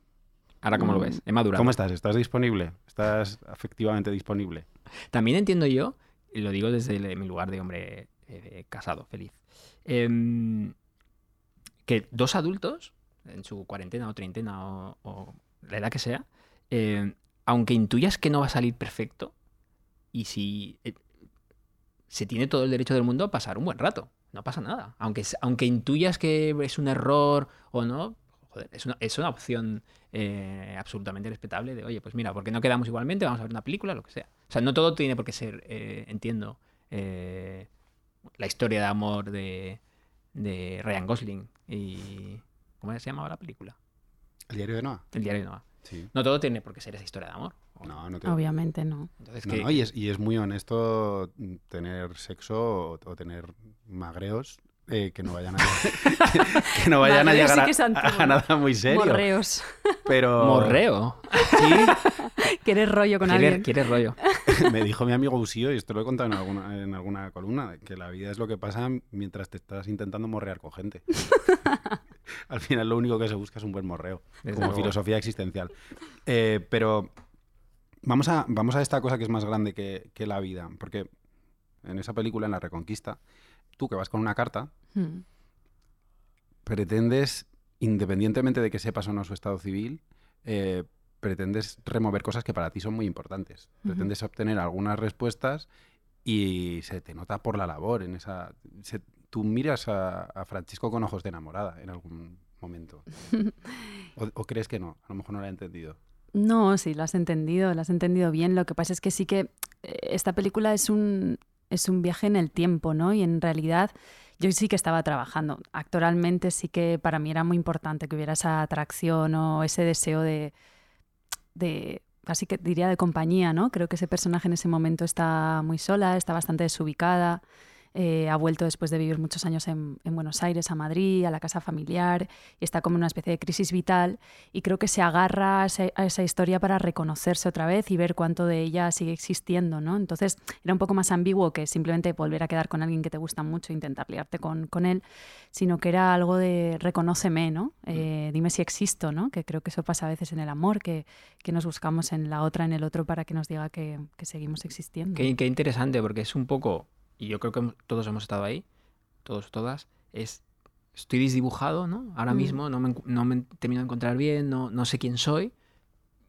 Ahora, ¿cómo lo Mm. ves? He madurado. ¿Cómo estás? ¿Estás disponible? ¿Estás afectivamente disponible? También entiendo yo, y lo digo desde el- mi lugar de hombre eh, casado, feliz, em, que dos adultos, en su cuarentena o treintena o, o la edad que sea, em, aunque intuyas que no va a salir perfecto, y si eh, se tiene todo el derecho del mundo a pasar un buen rato, no pasa nada. Aunque, aunque intuyas que es un error o no, joder, es una, es una opción eh, absolutamente respetable de, oye, pues mira, porque no quedamos igualmente, vamos a ver una película, lo que sea. O sea, no todo tiene por qué ser, eh, entiendo, eh, la historia de amor de, de Ryan Gosling y... ¿Cómo se llamaba la película? ¿El diario de Noah? El diario de Noah. Sí. No todo tiene por qué ser esa historia de amor. No, no te... Obviamente no. Entonces, No, que- no, y, es, y es muy honesto tener sexo o, o tener magreos eh, que no vayan a, que no vayan a Magreos sí llegar a, que es antiguo, a ¿no? nada muy serio. Morreos. Pero Morreo. sí, ¿Quieres rollo con ¿Quieres, alguien? quieres rollo? me dijo mi amigo Usío, y esto lo he contado en alguna, en alguna columna, que la vida es lo que pasa mientras te estás intentando morrear con gente. Al final lo único que se busca es un buen morreo, Desde como luego. filosofía existencial. Eh, pero vamos a, vamos a esta cosa que es más grande que, que la vida, porque en esa película, en La Reconquista, tú que vas con una carta, Mm. pretendes, independientemente de que sepas o no su estado civil, eh, pretendes remover cosas que para ti son muy importantes. Pretendes obtener algunas respuestas y se te nota por la labor en esa... se- tú miras a, a Francisco con ojos de enamorada en algún momento. ¿O, o crees que no? A lo mejor no lo he entendido. No, sí, lo has entendido, lo has entendido bien. Lo que pasa es que sí que eh, esta película es un, es un viaje en el tiempo, ¿no? Y en realidad yo sí que estaba trabajando. Actoralmente sí que para mí era muy importante que hubiera esa atracción o ese deseo de, de casi que diría de compañía, ¿no? Creo que ese personaje en ese momento está muy sola, está bastante desubicada. Eh, ha vuelto después de vivir muchos años en, en, Buenos Aires, a Madrid, a la casa familiar, y está como en una especie de crisis vital. Y creo que se agarra a, ese, a, esa historia para reconocerse otra vez y ver cuánto de ella sigue existiendo. ¿no? Entonces era un poco más ambiguo que simplemente volver a quedar con alguien que te gusta mucho e intentar liarte con, con él, sino que era algo de reconóceme, ¿no? Eh, dime si existo, ¿no? que creo que eso pasa a veces en el amor, que, que nos buscamos en la otra, en el otro, para que nos diga que, que seguimos existiendo. Qué, qué interesante, porque es un poco y yo creo que todos hemos estado ahí, todos, todas, es, estoy desdibujado, ¿no? Ahora mm. mismo no me, no me termino de encontrar bien, no, no sé quién soy,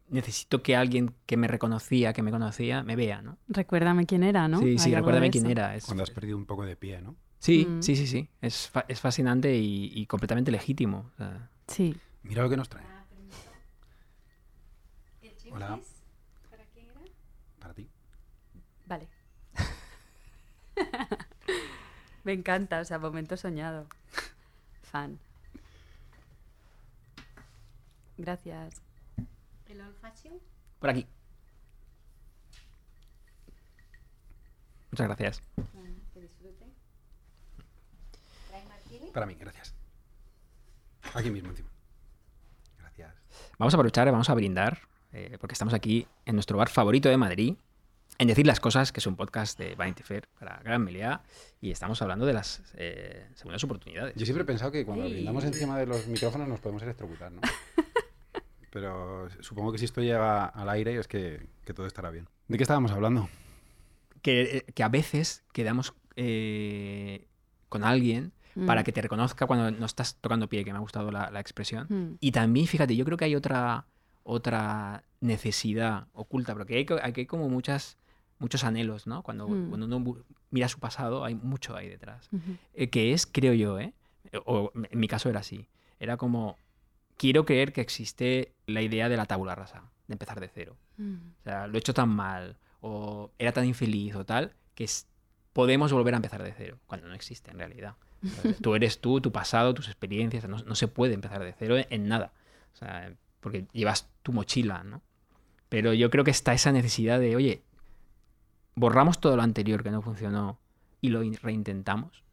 necesito que alguien que me reconocía, que me conocía, me vea, ¿no? Recuérdame quién era, ¿no? Sí, sí, recuérdame quién era. Es, Cuando has perdido un poco de pie, ¿no? Sí, mm. sí, sí, sí. Es, fa es fascinante y, y, completamente legítimo. O sea, sí. Mira lo que nos trae. Hola. ¿Para quién era? Para ti. Vale. Me encanta, o sea, momento soñado. Fan. Gracias. ¿El olfacio? Por aquí. Muchas gracias. Que disfrute. ¿Trae martini? Para mí, gracias. Aquí mismo encima. Gracias. Vamos a aprovechar, vamos a brindar, eh, porque estamos aquí en nuestro bar favorito de Madrid, en Decir las Cosas, que es un podcast de Vanity Fair para Gran Melea, y estamos hablando de las eh, segundas oportunidades. Yo siempre he pensado que cuando brindamos encima de los micrófonos nos podemos electrocutar, ¿no? Pero supongo que si esto llega al aire es que, que todo estará bien. ¿De qué estábamos hablando? Que, que a veces quedamos eh, con alguien mm. para que te reconozca cuando no estás tocando pie, que me ha gustado la, la expresión. Mm. Y también, fíjate, yo creo que hay otra, otra necesidad oculta, porque hay, hay como muchas muchos anhelos, ¿no? Cuando, mm. cuando, uno mira su pasado, hay mucho ahí detrás. Uh -huh. eh, que es, creo yo, ¿eh? O en mi caso era así. Era como, quiero creer que existe la idea de la tabula rasa, de empezar de cero. Mm. O sea, lo he hecho tan mal, o era tan infeliz, o tal, que es, podemos volver a empezar de cero, cuando no existe en realidad. tú eres tú, tu pasado, tus experiencias, no, no se puede empezar de cero en, en nada. O sea, porque llevas tu mochila, ¿no? Pero yo creo que está esa necesidad de, oye, borramos todo lo anterior que no funcionó y lo reintentamos.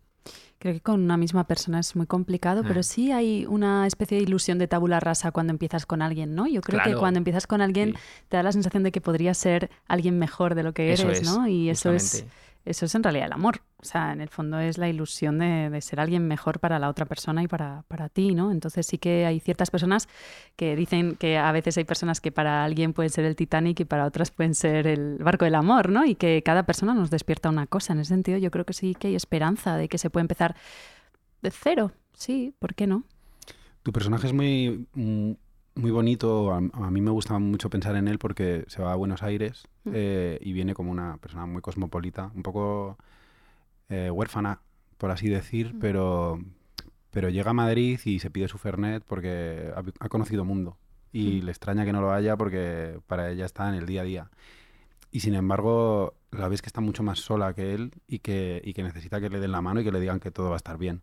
Creo que con una misma persona es muy complicado, Ah. pero sí hay una especie de ilusión de tabula rasa cuando empiezas con alguien, ¿no? Yo creo que cuando empiezas con alguien Sí. te da la sensación de que podría ser alguien mejor de lo que eres, es, ¿no? Y eso es. Eso es en realidad el amor. O sea, en el fondo es la ilusión de, ser alguien mejor para la otra persona y para, para ti, ¿no? Entonces sí que hay ciertas personas que dicen que a veces hay personas que para alguien pueden ser el Titanic y para otras pueden ser el barco del amor, ¿no? Y que cada persona nos despierta una cosa. En ese sentido yo creo que sí que hay esperanza de que se puede empezar de cero. Sí, ¿por qué no? Tu personaje es muy, mm, muy bonito. A, a mí me gusta mucho pensar en él porque se va a Buenos Aires Mm. eh, y viene como una persona muy cosmopolita, un poco eh, huérfana, por así decir, Mm. pero, pero llega a Madrid y se pide su Fernet porque ha, ha conocido mundo y Mm. le extraña que no lo haya porque para ella está en el día a día. Y sin embargo, la ves que está mucho más sola que él y que, y que necesita que le den la mano y que le digan que todo va a estar bien.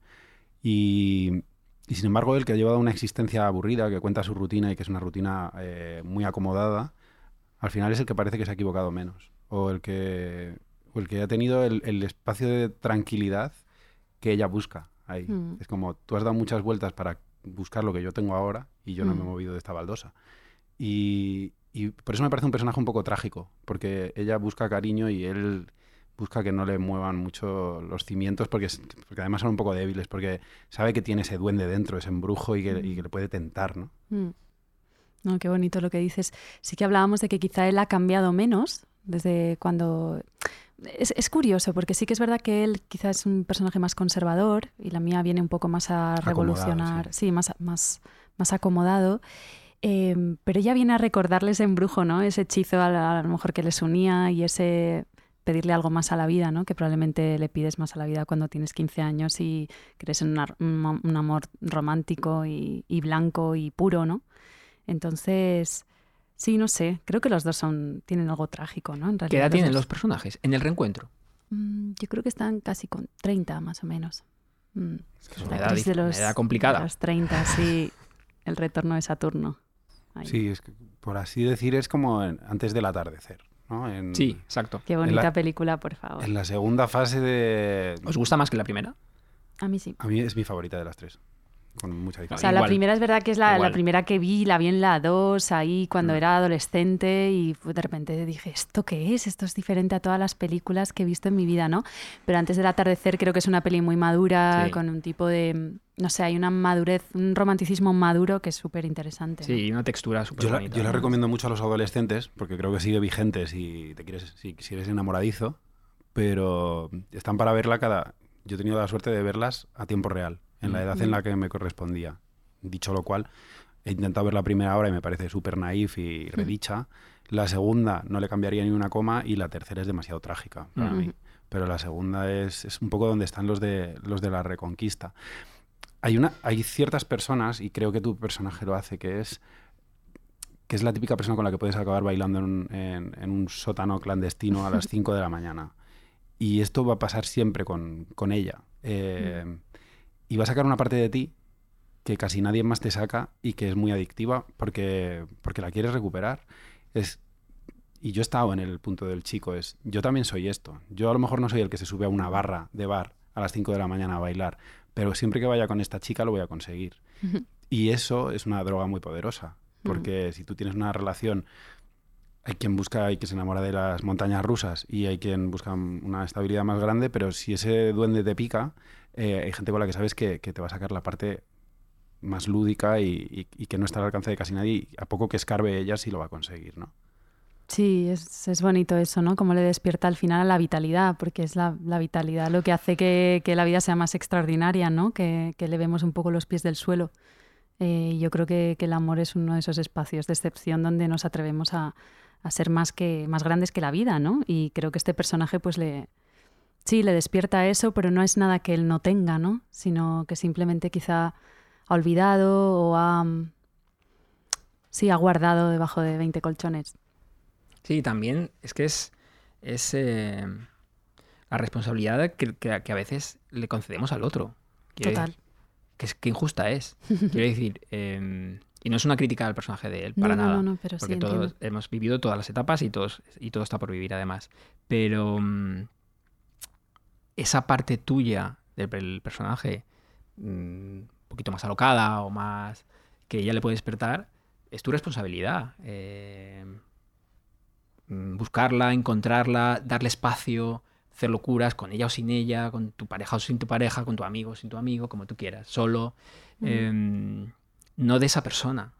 Y, y sin embargo, él que ha llevado una existencia aburrida, que cuenta su rutina y que es una rutina eh, muy acomodada, al final es el que parece que se ha equivocado menos. O el que, o el que ha tenido el, el espacio de tranquilidad que ella busca ahí. Mm. Es como, tú has dado muchas vueltas para buscar lo que yo tengo ahora y yo no me he Mm. movido de esta baldosa. Y, y por eso me parece un personaje un poco trágico, porque ella busca cariño y él busca que no le muevan mucho los cimientos, porque, porque además son un poco débiles, porque sabe que tiene ese duende dentro, ese embrujo y que, y que le puede tentar, ¿no? Mm. No, qué bonito lo que dices. Sí que hablábamos de que quizá él ha cambiado menos desde cuando... Es, es curioso, porque sí que es verdad que él quizás es un personaje más conservador y la mía viene un poco más a revolucionar, sí. sí, más, más, más acomodado. Eh, pero ella viene a recordarle ese embrujo, ¿no? Ese hechizo a, la- a lo mejor que les unía y ese pedirle algo más a la vida, ¿no? Que probablemente le pides más a la vida cuando tienes 15 años y crees en una- un, un amor romántico y, y blanco y puro, ¿no? Entonces, sí, no sé, creo que los dos son tienen algo trágico, ¿no? En ¿Qué edad tienen dos. los personajes en el reencuentro? Mm, yo creo que están casi con 30 más o menos. Mm. Es una La edad, crisis dif- una edad complicada. de los 30, sí. El retorno de Saturno. Ahí. Sí, es que, por así decir, es como en- antes del atardecer. ¿No? En, Sí, exacto. Qué bonita la- película, por favor. En la segunda fase de... ¿Os gusta más que la primera? A mí sí. A mí es mi favorita de las tres. Con mucha O diferencia. sea, la primera es verdad que es la, primera que vi, la vi en la 2, ahí cuando Mm. era adolescente y de repente dije, ¿esto qué es? Esto es diferente a todas las películas que he visto en mi vida, ¿no? Pero antes del atardecer creo que es una peli muy madura, Sí. con un tipo de, no sé, hay una madurez, un romanticismo maduro que es súper interesante. Sí, una textura súper Yo la, bonita. yo la ¿no? recomiendo mucho a los adolescentes porque creo que sigue vigente si te quieres si, si eres enamoradizo, pero están para verla cada yo he tenido la suerte de verlas a tiempo real, en la edad en la que me correspondía. Dicho lo cual, he intentado ver la primera hora y me parece súper naif y redicha. La segunda no le cambiaría ni una coma y la tercera es demasiado trágica para Mm. mí. Pero la segunda es, es un poco donde están los de, los de la reconquista. Hay, una, hay ciertas personas, y creo que tu personaje lo hace, que es que es la típica persona con la que puedes acabar bailando en un, en- en un sótano clandestino a las 5 de la mañana. Y esto va a pasar siempre con, con ella. Eh, Y va a sacar una parte de ti que casi nadie más te saca y que es muy adictiva porque, porque la quieres recuperar. Es, y yo he estado en el punto del chico, es yo también soy esto. Yo a lo mejor no soy el que se sube a una barra de bar a las 5 de la mañana a bailar, pero siempre que vaya con esta chica lo voy a conseguir. Y eso es una droga muy poderosa, porque si tú tienes una relación, hay quien busca, hay quien se enamora de las montañas rusas y hay quien busca una estabilidad más grande, pero si ese duende te pica, eh, hay gente con la que sabes que, que te va a sacar la parte más lúdica y, y- y que no está al alcance de casi nadie y a poco que escarbe ella sí lo va a conseguir, ¿no? Sí, es, bonito eso, ¿no? Como le despierta al final a la vitalidad, porque es la, vitalidad lo que hace que, la vida sea más extraordinaria, ¿no? Que, que levemos un poco los pies del suelo. Eh, yo creo que, el amor es uno de esos espacios de excepción donde nos atrevemos a, a ser más, que, más grandes que la vida, ¿no? Y creo que este personaje, pues le. Sí, le despierta eso, pero no es nada que él no tenga, ¿no? Sino que simplemente quizá ha olvidado o ha. mm, Sí, ha guardado debajo de 20 colchones. Sí, también es que es, es eh, la responsabilidad que, que- que a veces le concedemos al otro. Quiero Total. decir, que, es, que injusta es. Quiero decir, eh, y no es una crítica al personaje de él, para no, nada. no, no, pero sí porque todos entiendo. hemos vivido todas las etapas y, todos, y todo está por vivir además. Pero mm, esa parte tuya del personaje, mm, un poquito más alocada o más que ella le puede despertar, es tu responsabilidad. Eh, mm, buscarla, encontrarla, darle espacio, hacer locuras con ella o sin ella, con tu pareja o sin tu pareja, con tu amigo o sin tu amigo, como tú quieras, solo. Mm. Em, no de esa persona.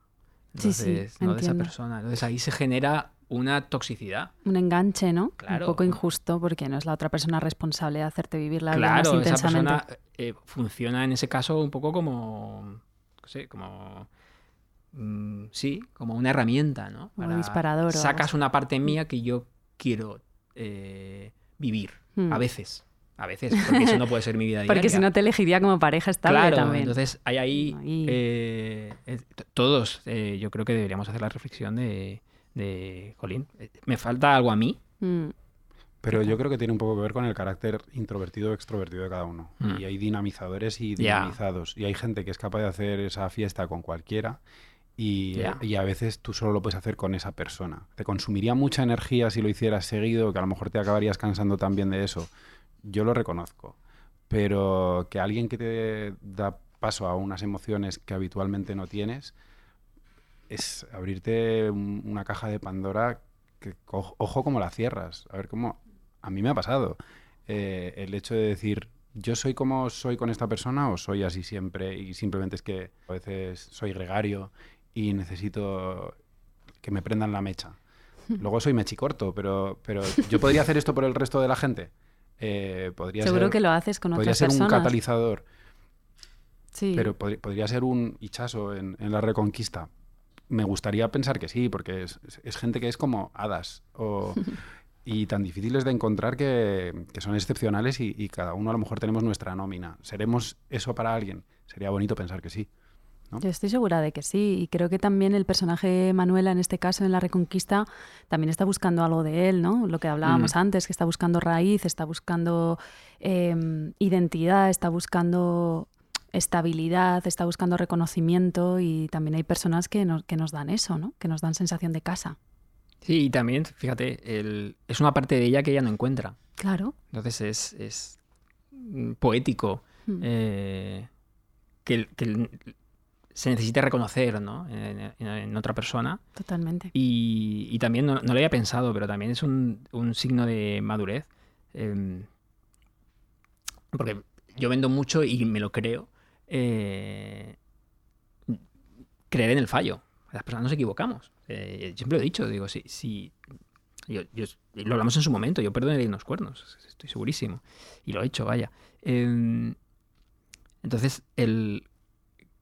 Sí, sí, Entonces, no de esa persona. Entonces ahí se genera una toxicidad. un enganche, ¿no? Claro. Un poco injusto porque no es la otra persona responsable de hacerte vivir la vida claro, más esa intensamente. persona eh, funciona en ese caso un poco como, no sé, como, mm, sí, como una herramienta, ¿no? Como disparador Sacas una parte mía que yo quiero eh, vivir, Hmm. a veces, a veces, porque eso no puede ser mi vida diaria. Porque si no te elegiría como pareja estable Claro, también. entonces hay ahí, Ahí. eh, eh, todos, eh, yo creo que deberíamos hacer la reflexión de, de, jolín, eh, me falta algo a mí, Mm, Pero yo creo que tiene un poco que ver con el carácter introvertido o extrovertido de cada uno. Mm. Y hay dinamizadores y dinamizados. Y hay gente que es capaz de hacer esa fiesta con cualquiera y, Ya. y a veces tú solo lo puedes hacer con esa persona. Te consumiría mucha energía si lo hicieras seguido, que a lo mejor te acabarías cansando también de eso. Yo lo reconozco. Pero que alguien que te da paso a unas emociones que habitualmente no tienes es abrirte un- una caja de Pandora que ojo como la cierras. A ver cómo. A mí me ha pasado. eh, el hecho de decir, yo soy como soy con esta persona o soy así siempre y simplemente es que a veces soy gregario y necesito que me prendan la mecha. Luego soy mechicorto, pero, pero yo podría hacer esto por el resto de la gente. Eh, podría Seguro ser, que lo haces con podría otras ser un personas. catalizador, Sí. pero pod- podría ser un hichazo en, en la reconquista. Me gustaría pensar que sí, porque es, es- es gente que es como hadas. O, y tan difíciles de encontrar que, que son excepcionales y, y cada uno a lo mejor tenemos nuestra nómina. ¿Seremos eso para alguien? Sería bonito pensar que sí. ¿No? Yo estoy segura de que sí, y creo que también el personaje Manuela, en este caso, en la Reconquista, también está buscando algo de él, ¿no? Lo que hablábamos Mm. antes, que está buscando raíz, está buscando eh, identidad, está buscando estabilidad, está buscando reconocimiento, y también hay personas que nos, que nos dan eso, ¿no? Que nos dan sensación de casa. Sí, y también, fíjate, el- es una parte de ella que ella no encuentra. Claro. Entonces es, es mm, poético Mm. eh, que, que el- se necesite reconocer ¿no? en, en- en otra persona. Totalmente. Y, y también, no, no lo había pensado, pero también es un, un signo de madurez. em, porque yo vendo mucho y me lo creo. eh, creer en el fallo. Las personas nos equivocamos. Eh, siempre lo he dicho, digo, si, si yo, yo- lo hablamos en su momento, yo perdonaría unos cuernos, estoy segurísimo. Y lo he hecho, vaya. Em, entonces, el,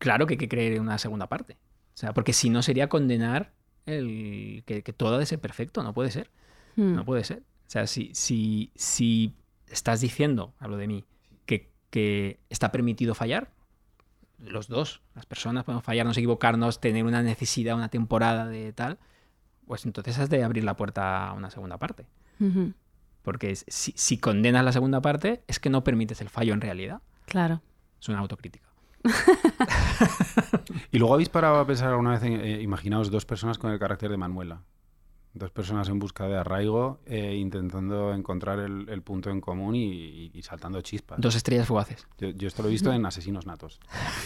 claro que hay que creer en una segunda parte. O sea, porque si no sería condenar el, que, que todo ha de ser perfecto, no puede ser. Mm. No puede ser. O sea, si, si, si estás diciendo, hablo de mí, que, que está permitido fallar, los dos, las personas podemos fallarnos, equivocarnos, tener una necesidad, una temporada de tal, pues entonces has de abrir la puerta a una segunda parte. Porque si, si condenas la segunda parte, es que no permites el fallo en realidad. Claro. Es una autocrítica. Y luego habéis parado a pensar alguna vez, en, eh, imaginaos dos personas con el carácter de Manuela. Dos personas en busca de arraigo, eh, intentando encontrar el, el punto en común y, y- y saltando chispas. Dos estrellas fugaces. Yo, yo esto lo he visto en Asesinos Natos.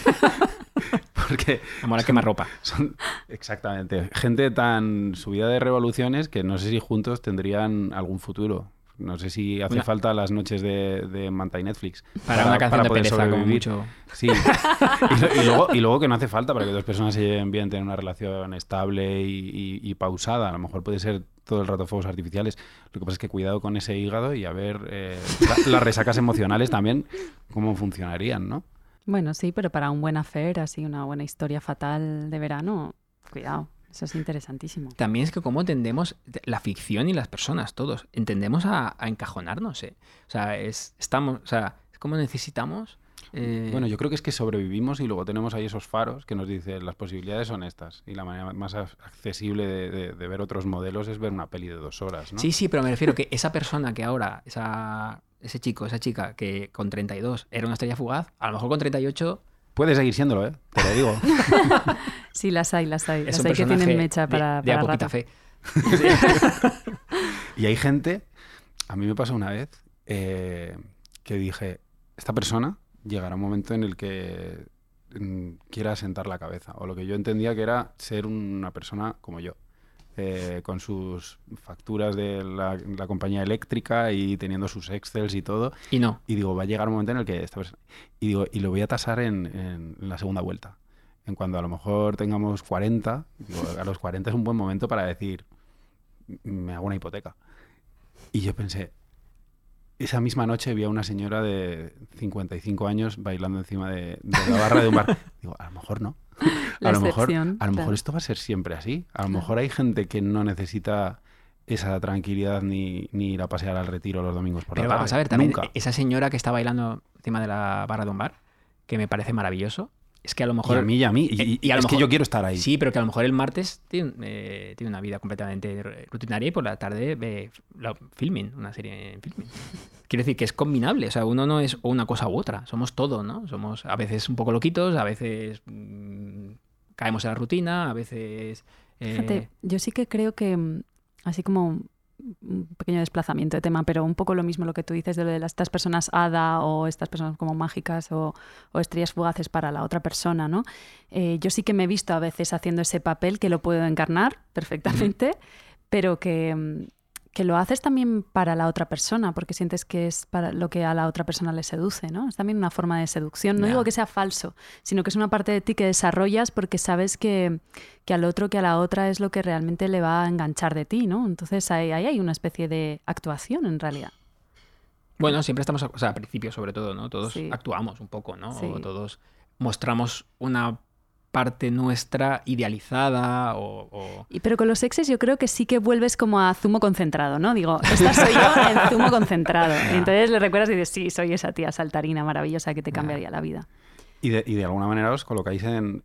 Porque Amor a quemarropa. son exactamente gente tan subida de revoluciones que no sé si juntos tendrían algún futuro. No sé si hace Una- falta las noches de, de Manta y Netflix. Para, una canción de poder pereza, como sobrevivir. mucho. Sí. Y, luego, y luego que no hace falta para que dos personas se lleven bien, tener una relación estable y, y- y pausada. A lo mejor puede ser todo el rato fuegos artificiales. Lo que pasa es que cuidado con ese hígado y a ver eh, la- las resacas emocionales también, cómo funcionarían, ¿no? Bueno, sí, pero para un buen affair, así una buena historia fatal de verano, cuidado, eso es interesantísimo. También es que cómo tendemos la ficción y las personas, todos, entendemos a, a encajonarnos, ¿eh? O sea, es, estamos, o sea, es como necesitamos... eh, Bueno, yo creo que es que sobrevivimos y luego tenemos ahí esos faros que nos dicen las posibilidades son estas. Y la manera más ac- accesible de, de- de ver otros modelos es ver una peli de dos horas, ¿no? Sí, sí, pero me refiero que esa persona que ahora, esa, ese chico, esa chica que con 32 era una estrella fugaz, a lo mejor con 38 Puede seguir siéndolo, ¿eh? Te lo digo. Sí, las hay, las hay. es Las hay que tienen mecha para, de, para a poquita rato. fe. Y hay gente, a mí me pasó una vez, eh, que dije, esta persona llegará un momento en el que mm, quiera sentar la cabeza. O lo que yo entendía que era ser una persona como yo. Eh, con sus facturas de la, la compañía eléctrica y teniendo sus excels y todo. Y no. Y digo, va a llegar un momento en el que esta persona... Y digo, y lo voy a tasar en, en- en la segunda vuelta. En cuando a lo mejor tengamos 40, digo, a los 40 es un buen momento para decir, me hago una hipoteca. Y yo pensé, esa misma noche vi a una señora de 55 años bailando encima de, de la barra de un bar. Digo, a lo mejor no. La a lo mejor, a lo mejor esto va a ser siempre así. A lo mejor hay gente que no necesita esa tranquilidad ni, ni ir a pasear al retiro los domingos por Pero la tarde. vamos a ver, también Nunca. esa señora que está bailando encima de la barra de un bar, que me parece maravilloso, es que a lo Y mejor... a mí y a mí. Y, Eh, y y a lo es que yo quiero estar ahí. Sí, pero que a lo mejor el martes tiene, eh, tiene una vida completamente rutinaria y por la tarde ve la, filming, una serie en filming. Quiere decir que es combinable, o sea, uno no es una cosa u otra, somos todo, ¿no? Somos a veces un poco loquitos, a veces mm, caemos en la rutina, a veces... eh, Fíjate, yo sí que creo que, mm, así como un pequeño desplazamiento de tema, pero un poco lo mismo lo que tú dices de lo de las, estas personas hada o estas personas como mágicas o, o estrellas fugaces para la otra persona, ¿no? Eh, yo sí que me he visto a veces haciendo ese papel que lo puedo encarnar perfectamente, pero que, mm, que lo haces también para la otra persona, porque sientes que es para lo que a la otra persona le seduce, ¿no? Es también una forma de seducción. No digo que sea falso, sino que es una parte de ti que desarrollas porque sabes que, que al otro, que a la otra es lo que realmente le va a enganchar de ti, ¿no? Entonces ahí, ahí hay una especie de actuación en realidad. Bueno, siempre estamos, o sea, al principio sobre todo, ¿no? Todos Sí. actuamos un poco, ¿no? Sí. O todos mostramos una parte nuestra idealizada o... o- Y- Pero con los exes yo creo que sí que vuelves como a zumo concentrado, ¿no? Digo, esta soy yo en zumo concentrado. Y entonces le recuerdas y dices, sí, soy esa tía saltarina maravillosa que te cambiaría la vida. Y de, y de alguna manera os colocáis en,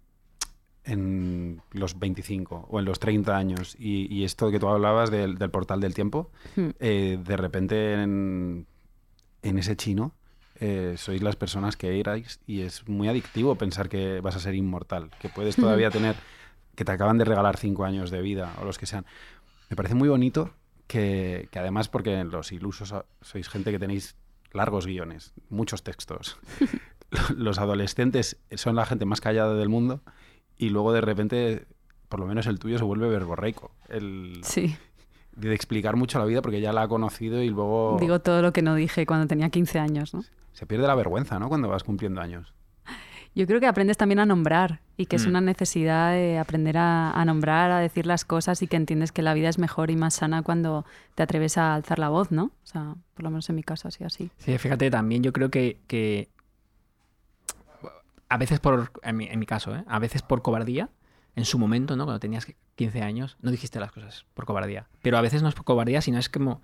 en los 25 o en los 30 años. Y, y esto que tú hablabas del, del portal del tiempo, Hmm. eh, de repente en, en ese chino eh, sois las personas que erais y es muy adictivo pensar que vas a ser inmortal, que puedes todavía tener, que te acaban de regalar cinco años de vida o los que sean. Me parece muy bonito que, que además, porque los ilusos sois gente que tenéis largos guiones, muchos textos. los adolescentes son la gente más callada del mundo y luego de repente, por lo menos el tuyo se vuelve verborreico. El, Sí, de explicar mucho la vida porque ya la ha conocido y luego digo todo lo que no dije cuando tenía 15 años, ¿no? se pierde la vergüenza, ¿no? Cuando vas cumpliendo años. Yo creo que aprendes también a nombrar y que es Mm. una necesidad de aprender a, a nombrar, a decir las cosas y que entiendes que la vida es mejor y más sana cuando te atreves a alzar la voz, ¿no? O sea, por lo menos en mi caso ha sido así. Sí, fíjate, también yo creo que, que a veces por, en mi, en mi caso, ¿eh? a veces por cobardía, en su momento, ¿no? Cuando tenías 15 años, no dijiste las cosas por cobardía. Pero a veces no es por cobardía, sino es como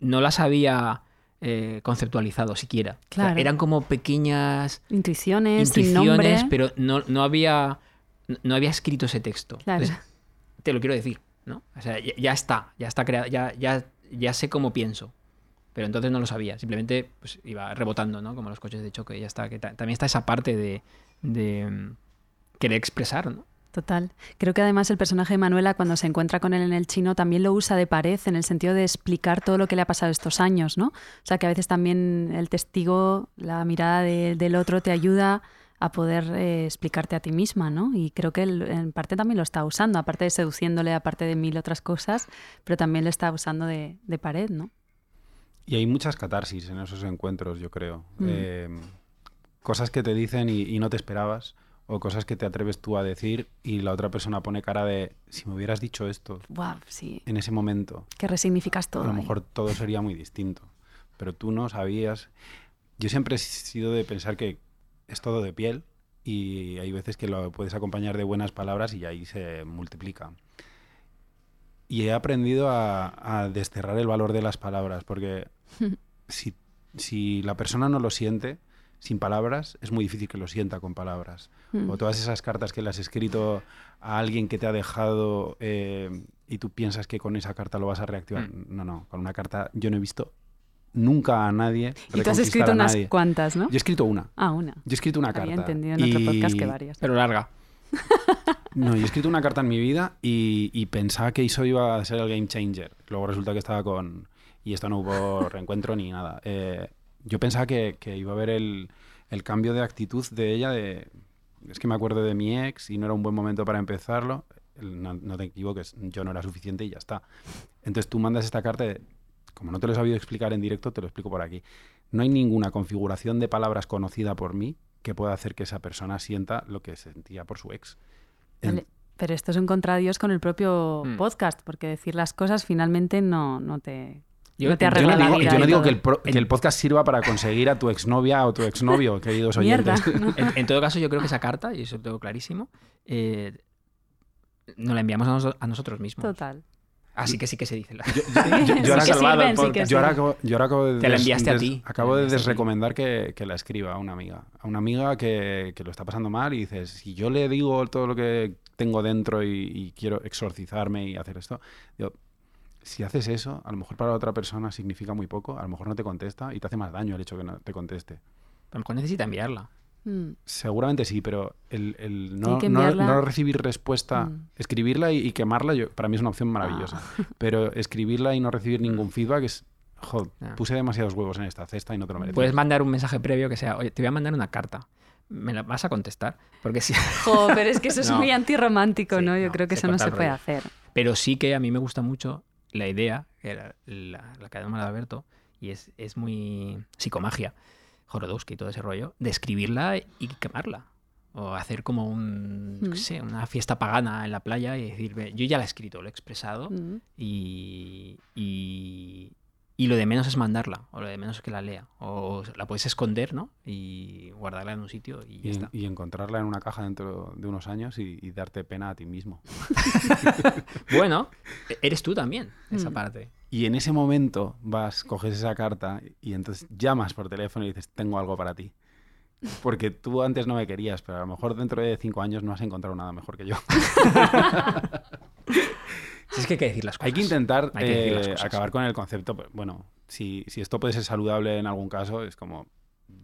no las había eh, conceptualizado siquiera. O sea, Claro. eran como pequeñas Intuiciones, intuiciones, pero no, no había no- había escrito ese texto. Claro. Entonces, te lo quiero decir, ¿no? O sea, ya, ya está, ya está creado, ya, ya, ya sé cómo pienso. Pero entonces no lo sabía, simplemente pues, iba rebotando, ¿no? Como los coches de choque, ya está. Que ta- también está esa parte de, de mm, querer expresar, ¿no? Total. Creo que además el personaje de Manuela, cuando se encuentra con él en el chino, también lo usa de pared en el sentido de explicar todo lo que le ha pasado estos años, ¿no? O sea, que a veces también el testigo, la mirada de- del otro te ayuda a poder eh, explicarte a ti misma, ¿no? Y creo que él en parte también lo está usando, aparte de seduciéndole, aparte de mil otras cosas, pero también lo está usando de, de pared, ¿no? Y hay muchas catarsis en esos encuentros, yo creo. Mm. Eh, cosas que te dicen y, y no te esperabas, o cosas que te atreves tú a decir y la otra persona pone cara de, si me hubieras dicho esto Wow, sí. en ese momento, Que resignificas todo. a lo ahí. mejor todo sería muy distinto. Pero tú no sabías. Yo siempre he sido de pensar que es todo de piel y hay veces que lo puedes acompañar de buenas palabras y ahí se multiplica. Y he aprendido a, a desterrar el valor de las palabras, porque si, si la persona no lo siente sin palabras, es muy difícil que lo sienta con palabras. Mm. O todas esas cartas que le has escrito a alguien que te ha dejado eh, y tú piensas que con esa carta lo vas a reactivar. Mm. No, no, con una carta yo no he visto nunca a nadie. Y tú has escrito unas nadie. cuantas, ¿no? Yo he escrito una. Ah, una. Yo he escrito una Había carta. entendido en otro y- podcast que varias. Pero larga. No, yo he escrito una carta en mi vida y, y pensaba que eso iba a ser el game changer. Luego resulta que estaba con... Y esto no hubo reencuentro ni nada. Eh, yo pensaba que, que iba a haber el, el cambio de actitud de ella de... Es que me acuerdo de mi ex y no era un buen momento para empezarlo. No, no te equivoques, yo no era suficiente y ya está. Entonces tú mandas esta carta de... Como no te lo he sabido explicar en directo, te lo explico por aquí. No hay ninguna configuración de palabras conocida por mí que pueda hacer que esa persona sienta lo que sentía por su ex. En- Pero esto es un contradios con el propio Mm. podcast, porque decir las cosas finalmente no, no te, Yo- no te yo digo, yo no que, el pro- que el podcast sirva para conseguir a tu exnovia o tu exnovio, queridos Mierda. oyentes. ¿no? En, en todo caso, yo creo que esa carta, y eso lo tengo clarísimo, eh, nos la enviamos a, nos- a nosotros mismos. Total. Así que sí que se dice. La... Yo, Sí, yo- yo ahora sí que acabo- sirven, sí que yo ahora sirven. acabo, yo ahora acabo de Te la des- enviaste a ti. Acabo de desrecomendar que, que la escriba a una amiga. A una amiga que, que lo está pasando mal y dices, si yo le digo todo lo que tengo dentro y, y quiero exorcizarme y hacer esto, digo, si haces eso, a lo mejor para otra persona significa muy poco, a lo mejor no te contesta y te hace más daño el hecho que no te conteste. A lo mejor necesita enviarla. Mm. Seguramente sí, pero el, el no, no- no recibir respuesta, Mm. escribirla y, y quemarla, yo, para mí es una opción maravillosa. Pero escribirla y no recibir ningún feedback es, joder, Ah. puse demasiados huevos en esta cesta y no te lo mereces. Puedes mandar un mensaje previo que sea, oye, te voy a mandar una carta. ¿Me la vas a contestar? Porque. Jo, pero es que eso es No. muy antirromántico, Sí, ¿no? Yo no, creo que eso no se puede hacer. Pero sí que a mí me gusta mucho la idea, que era la, la que ha dado Alberto, y es, es muy psicomagia, Jorodowski y todo ese rollo, de escribirla y quemarla. O hacer como un, Mm. sé, una fiesta pagana en la playa y decir, "Ve, yo ya la he escrito, lo he expresado Mm. y, y, Y lo de menos es mandarla, o lo de menos es que la lea. O la puedes esconder, ¿no? Y guardarla en un sitio y ya Y, está. y encontrarla en una caja dentro de unos años y, y darte pena a ti mismo. Bueno, eres tú también, esa Mm. parte. Y en ese momento vas, coges esa carta y entonces llamas por teléfono y dices, tengo algo para ti. Porque tú antes no me querías, pero a lo mejor dentro de cinco años no has encontrado nada mejor que yo. Si es que hay que decir las cosas. Hay que intentar Hay que eh, acabar con el concepto. pero, Bueno, si, si esto puede ser saludable en algún caso, es como,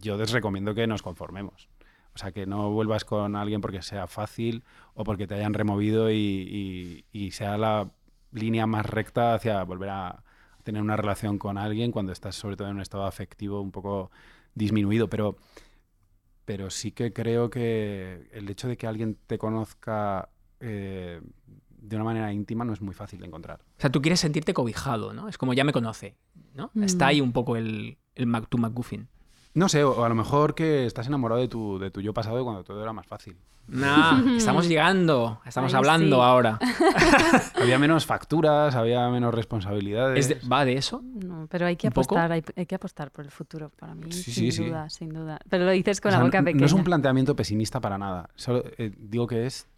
yo les recomiendo que nos conformemos. O sea, que no vuelvas con alguien porque sea fácil o porque te hayan removido y, y- y sea la línea más recta hacia volver a tener una relación con alguien cuando estás sobre todo en un estado afectivo un poco disminuido. Pero, pero sí que creo que el hecho de que alguien te conozca eh, de una manera íntima no es muy fácil de encontrar. O sea, tú quieres sentirte cobijado, ¿no? Es como ya me conoce, ¿no? Mm. Está ahí un poco el, el Mac, tu McGuffin. No sé, o a lo mejor que estás enamorado de tu, de tu yo pasado cuando todo era más fácil. Nah, estamos llegando, estamos hablando sí. ahora. Había menos facturas, había menos responsabilidades. ¿Es de- ¿Va de eso? No, pero hay que apostar, hay, hay que apostar por el futuro, para mí, Sí, sin sí, sí. duda, sin duda. Pero lo dices con O sea, la boca no- pequeña. No es un planteamiento pesimista para nada. Solo eh, digo que es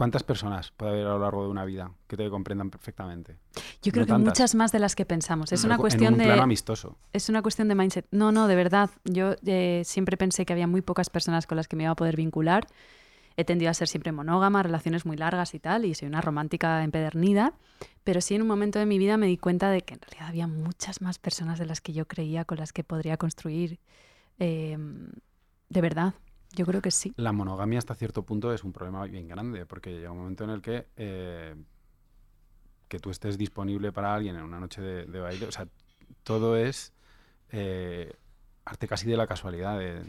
cuántas personas puede haber a lo largo de una vida que te comprendan perfectamente. Yo creo no que tantas. muchas más de las que pensamos. Es Pero una cuestión en un de plano amistoso. es una cuestión de mindset. No, no, de verdad. Yo eh, siempre pensé que había muy pocas personas con las que me iba a poder vincular. He tendido a ser siempre monógama, relaciones muy largas y tal, y soy una romántica empedernida. Pero sí en un momento de mi vida me di cuenta de que en realidad había muchas más personas de las que yo creía con las que podría construir. eh, de verdad, yo creo que sí. La monogamia hasta cierto punto es un problema bien grande, porque llega un momento en el que eh, que tú estés disponible para alguien en una noche de, de baile, o sea, todo es eh, arte casi de la casualidad. de-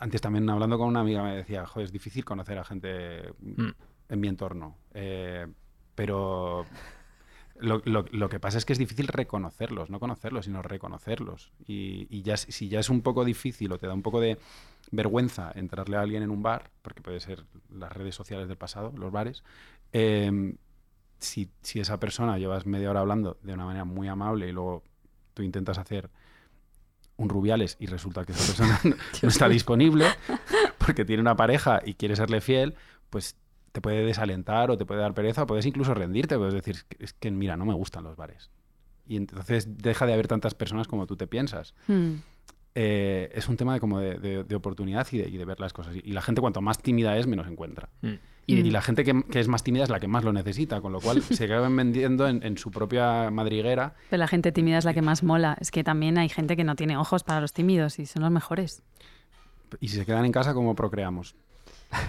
antes también hablando con una amiga me decía, joder, es difícil conocer a gente Mm. en mi entorno, eh, pero lo, lo- lo que pasa es que es difícil reconocerlos, no conocerlos, sino reconocerlos. Y, y ya, si ya es un poco difícil o te da un poco de vergüenza entrarle a alguien en un bar, porque puede ser las redes sociales del pasado, los bares, eh, si, si esa persona llevas media hora hablando de una manera muy amable y luego tú intentas hacer un rubiales y resulta que esa persona no, no está disponible porque tiene una pareja y quiere serle fiel, pues te puede desalentar o te puede dar pereza o puedes incluso rendirte, puedes decir, es que mira, no me gustan los bares. Y entonces deja de haber tantas personas como tú te piensas. Hmm. Eh, es un tema de, como de, de- de oportunidad y de, y de ver las cosas. Y la gente cuanto más tímida es, menos encuentra. Mm. Y, Mm. y la gente que, que es más tímida es la que más lo necesita, con lo cual se acaban vendiendo en, en su propia madriguera. Pero la gente tímida es la que más mola. Es que también hay gente que no tiene ojos para los tímidos y son los mejores. Y si se quedan en casa, ¿cómo procreamos?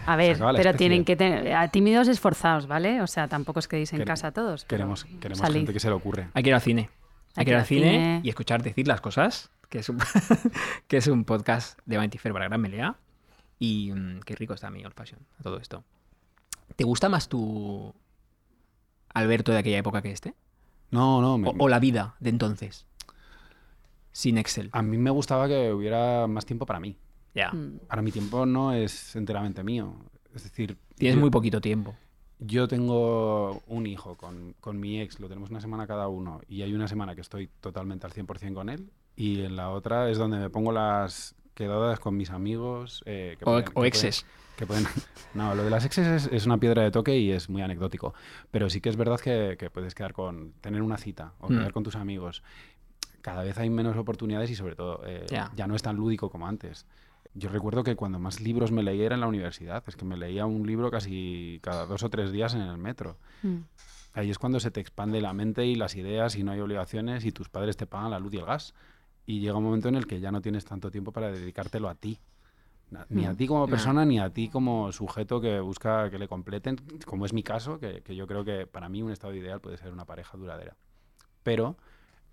A ver, pero especie. tienen que tener a tímidos esforzados, ¿vale? O sea, tampoco os quedéis en Quere- casa todos. Queremos, queremos gente que se le ocurre. Hay que ir al cine. Hay, que ir al cine, y escuchar decir las cosas, que es un, que es un podcast de Vanity para Gran Melea. Y mm, qué rico está mi old fashion a todo esto. ¿Te gusta más tu Alberto de aquella época que este? No, no, me- O, o la vida de entonces? Sin Excel. a mí me gustaba que hubiera más tiempo para mí. Ya. Mm. Ahora mi tiempo no es enteramente mío. Es decir, Tienes yo, muy poquito tiempo. yo tengo un hijo con, con mi ex, lo tenemos una semana cada uno, y hay una semana que estoy totalmente al 100% con él, y en la otra es donde me pongo las quedadas con mis amigos. eh, que O, pueden- que o pueden- exes. que pueden- No, lo de las exes es, es una piedra de toque y es muy anecdótico. Pero sí que es verdad que, que puedes quedar con. tener una cita o Mm. quedar con tus amigos. Cada vez hay menos oportunidades y sobre todo eh, Ya. ya no es tan lúdico como antes. Yo recuerdo que cuando más libros me leía era en la universidad. Es que me leía un libro casi cada dos o tres días en el metro. Mm. Ahí es cuando se te expande la mente y las ideas y no hay obligaciones y tus padres te pagan la luz y el gas. Y llega un momento en el que ya no tienes tanto tiempo para dedicártelo a ti. Ni a Mm. ti como persona, ni a ti como sujeto que busca que le completen, como es mi caso, que, que yo creo que para mí un estado ideal puede ser una pareja duradera. Pero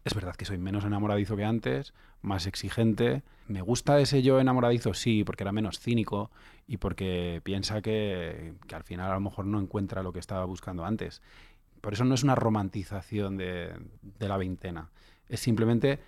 es verdad que soy menos enamoradizo que antes, más exigente. Me gusta ese yo enamoradizo, sí, porque era menos cínico y porque piensa que, que al final a lo mejor no encuentra lo que estaba buscando antes. Por eso no es una romantización de, de la veintena. Es simplemente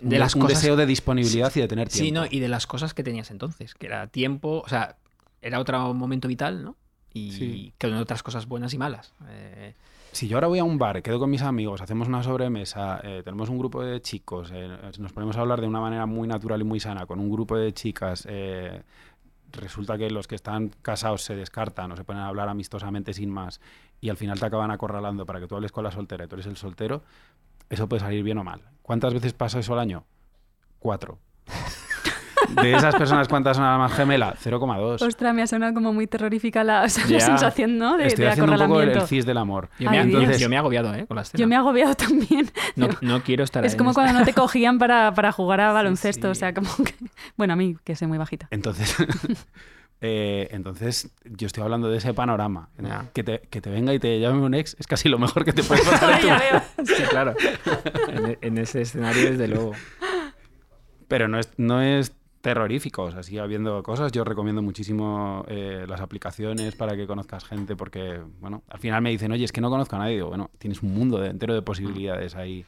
De las un cosas- deseo de disponibilidad y de tener tiempo. Sí, ¿no? Y de las cosas que tenías entonces, que era tiempo, o sea, era otro momento vital, ¿no? Y Sí. que eran otras cosas buenas y malas. Eh, Si yo ahora voy a un bar, quedo con mis amigos, hacemos una sobremesa, eh, tenemos un grupo de chicos, eh, nos ponemos a hablar de una manera muy natural y muy sana con un grupo de chicas, resulta que los que están casados se descartan o se ponen a hablar amistosamente sin más y al final te acaban acorralando para que tú hables con la soltera y tú eres el soltero, eso puede salir bien o mal. ¿Cuántas veces pasa eso al año? Cuatro. De esas personas, ¿cuántas son almas gemela? 0,2. Ostras, me ha sonado como muy terrorífica la, o sea, la Ya. sensación, ¿no? De, Estoy de haciendo un poco el, cis del amor. Yo, me, Ay, he- Dios. yo me he agobiado, ¿eh? Con la escena. Yo me he agobiado también. no, no quiero estar Es como esta- cuando no te cogían para, para jugar a baloncesto, sí. o sea, como que... Bueno, a mí, que soy muy bajita. Entonces, eh, entonces yo estoy hablando de ese panorama. Que, te, que te venga y te llame un ex es casi lo mejor que te puede pasar en tu. Sí, claro. En, en ese escenario, desde luego. Pero no es, no es terrorífico, o sea, sigue habiendo cosas. Yo recomiendo muchísimo eh, las aplicaciones para que conozcas gente, porque, bueno, al final me dicen, oye, es que no conozco a nadie. Digo, bueno, tienes un mundo de- entero de posibilidades ahí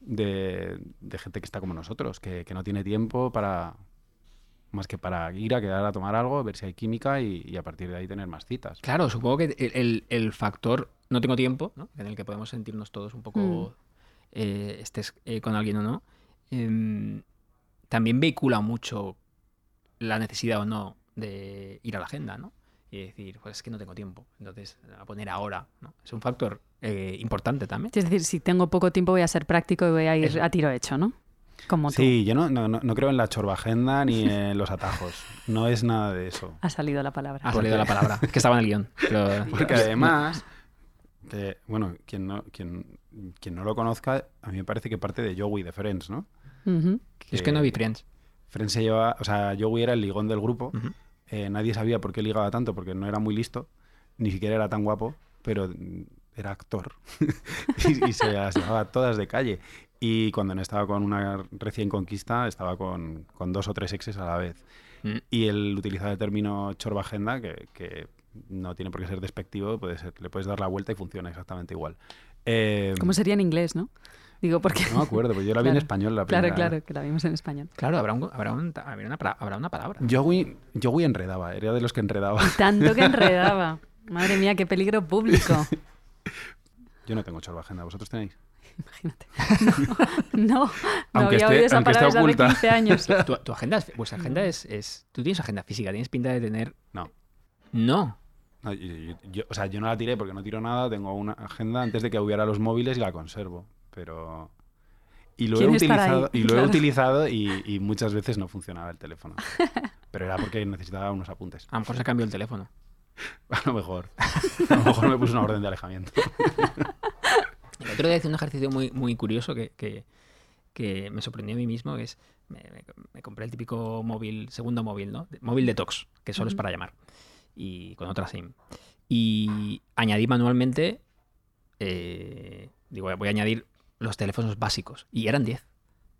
de, de gente que está como nosotros, que, que no tiene tiempo para más que para ir a quedar a tomar algo, ver si hay química y, y a partir de ahí tener más citas. Claro, supongo que el, el- factor no tengo tiempo, ¿no? en el que podemos sentirnos todos un poco, Mm. eh, estés eh, con alguien o no, em, también vehicula mucho la necesidad o no de ir a la agenda, ¿no? Y decir, pues es que no tengo tiempo, entonces a poner ahora, ¿no? Es un factor eh, importante también. Es decir, si tengo poco tiempo voy a ser práctico y voy a ir Eso. a tiro hecho, ¿no? Como tú. Sí, yo no, no, no- creo en la chorbagenda ni en los atajos. No es nada de eso. Ha salido la palabra. Ha salido la palabra, es que estaba en el guion. pero- Porque además, que, bueno, quien no, quien, quien no lo conozca, a mí me parece que parte de Joey de Friends, ¿no? Es que no vi Friends. Friends se lleva, o sea, Joey era el ligón del grupo. Eh, nadie sabía por qué ligaba tanto, porque no era muy listo, ni siquiera era tan guapo, pero era actor. y, y se las llevaba todas de calle. Y cuando no estaba con una recién conquista, estaba con, con dos o tres exes a la vez. Mm. Y él utilizaba el término chorbagenda, que, que no tiene por qué ser despectivo, puede ser, le puedes dar la vuelta y funciona exactamente igual. Eh, ¿Cómo sería en inglés, no? Digo, porque... no me acuerdo, pues yo la vi en Claro. español la Claro, primera. claro, que la vimos en español. Claro, habrá, un, habrá, un- habrá una, habrá una palabra. Joey, Joey enredaba, era de los que enredaba. Tanto que enredaba. Madre mía, qué peligro público. Yo no tengo chorbagenda, ¿vosotros tenéis? Imagínate. No, no, no Aunque había esté- oído esa aunque esté palabra desde hace oculta. 15 años. Tu, tu agenda, es- vuestra agenda es, es- Tú tienes agenda física, tienes pinta de tener. No. No. No, yo, yo- yo- o sea, yo no la tiré porque no tiro nada, tengo una agenda antes de que hubiera los móviles y la conservo, pero... Y lo he ¿Quién estará ahí? utilizado, y, lo he utilizado y, y muchas veces no funcionaba el teléfono. Pero era porque necesitaba unos apuntes. A lo mejor se cambió el teléfono. A lo mejor. A lo mejor me puse una orden de alejamiento. El otro día hice un ejercicio muy, muy curioso que, que- que me sorprendió a mí mismo, que es, me, me- me compré el típico móvil, segundo móvil, ¿no? Móvil detox, que solo es para llamar, y con otra SIM. Y añadí manualmente, eh, digo, voy a añadir los teléfonos básicos, y eran 10.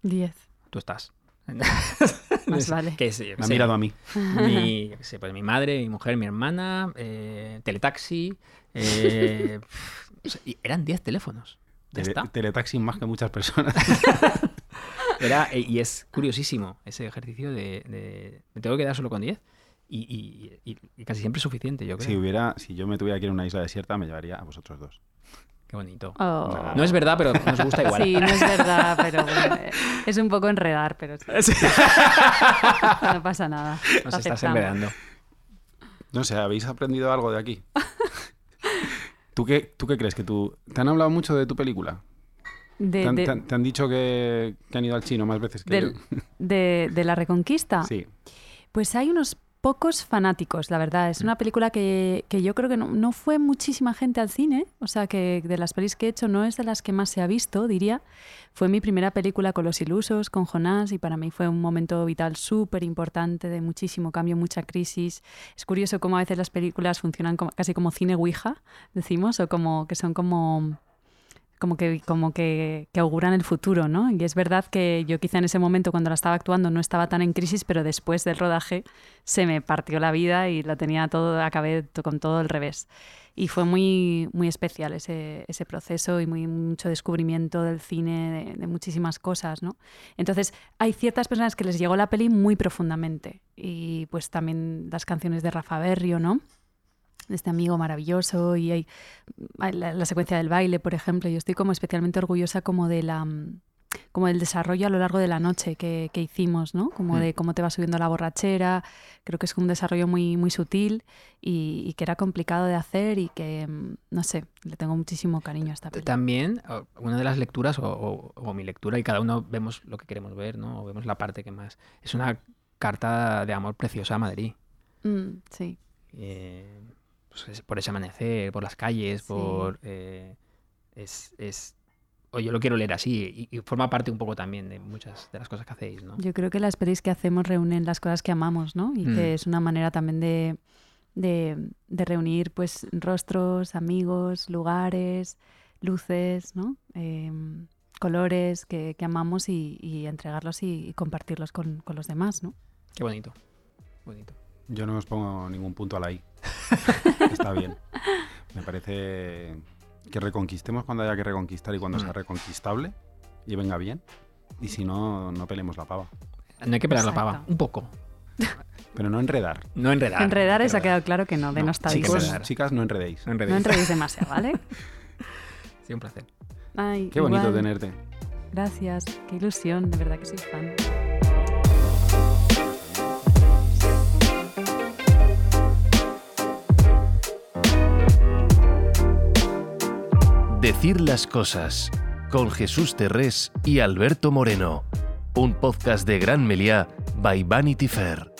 10. Tú estás. Más vale. Que es, Me ha mirado a mí. mi, sé, pues mi madre, mi mujer, mi hermana, eh, teletaxi. eh, o sea, y eran 10 teléfonos. Ya Tele- está. teletaxi más que muchas personas. Era, eh, y es curiosísimo ese ejercicio de, de- me tengo que quedar solo con 10. Y, y- y- y casi siempre es suficiente, yo creo. Si hubiera, si yo me tuviera que ir a una isla desierta, me llevaría a vosotros dos. Qué bonito. Oh. No es verdad, pero nos gusta igual. Sí, no es verdad, pero bueno, es un poco enredar, pero sí. no pasa nada. Nos estás enredando. No sé, ¿habéis aprendido algo de aquí? ¿Tú qué, ¿Tú qué crees? que tú ¿Te han hablado mucho de tu película? De, ¿Te han, de- te han- te han dicho que, que han ido al chino más veces que del- yo? de- de la Reconquista. Sí. Pues hay unos pocos fanáticos, la verdad. Es una película que, que yo creo que no, no fue muchísima gente al cine. O sea, que de las pelis que he hecho no es de las que más se ha visto, diría. Fue mi primera película con Los Ilusos, con Jonás, y para mí fue un momento vital súper importante, de muchísimo cambio, mucha crisis. Es curioso cómo a veces las películas funcionan como- casi como cine Ouija, decimos, o como que son como como que, como que, auguran el futuro, ¿no? Y es verdad que yo quizá en ese momento cuando la estaba actuando no estaba tan en crisis, pero después del rodaje se me partió la vida y la tenía todo, acabé con todo el revés. Y fue muy, muy especial ese, ese proceso y muy, mucho descubrimiento del cine, de, de muchísimas cosas, ¿no? Entonces, hay ciertas personas que les llegó la peli muy profundamente. Y pues también las canciones de Rafa Berrio, ¿no? Este amigo maravilloso y hay, la, la secuencia del baile, por ejemplo. Yo estoy como especialmente orgullosa como de la mm, como del desarrollo a lo largo de la noche que, que hicimos, ¿no? Como Mm. de cómo te va subiendo la borrachera. Creo que es un desarrollo muy, muy sutil y, y que era complicado de hacer y que, mm, no sé, le tengo muchísimo cariño a esta película. También, una de las lecturas, o, o- o mi lectura, y cada uno vemos lo que queremos ver, ¿no? O vemos la parte que más. Es una carta de amor preciosa a Madrid. Mm, sí. Eh, pues es por ese amanecer, por las calles, Sí. por. eh, es. es o yo lo quiero leer así, y, y forma parte un poco también de muchas de las cosas que hacéis, ¿no? Yo creo que las pelis que hacemos reúnen las cosas que amamos, ¿no? Y Mm. que es una manera también de, de, de reunir pues rostros, amigos, lugares, luces, ¿no? Em, colores que, que amamos y, y entregarlos y, y compartirlos con, con los demás, ¿no? Qué bonito. Bonito. Yo no os pongo ningún punto a la I. Está bien. Me parece que reconquistemos cuando haya que reconquistar y cuando Mm. sea reconquistable y venga bien. Y si no, no pelemos la pava. No hay que pelar la pava, un poco. Pero no enredar. No enredar. Enredar no es ha quedado claro que no, de No, chicos, chicas, no enredéis. No No enredéis. enredéis demasiado, ¿vale? Sí, un placer. Ay, Qué bonito tenerte. Gracias, qué ilusión, de verdad que soy fan. Decir las cosas con Jesús Terrés y Alberto Moreno. Un podcast de Gran Meliá by Vanity Fair.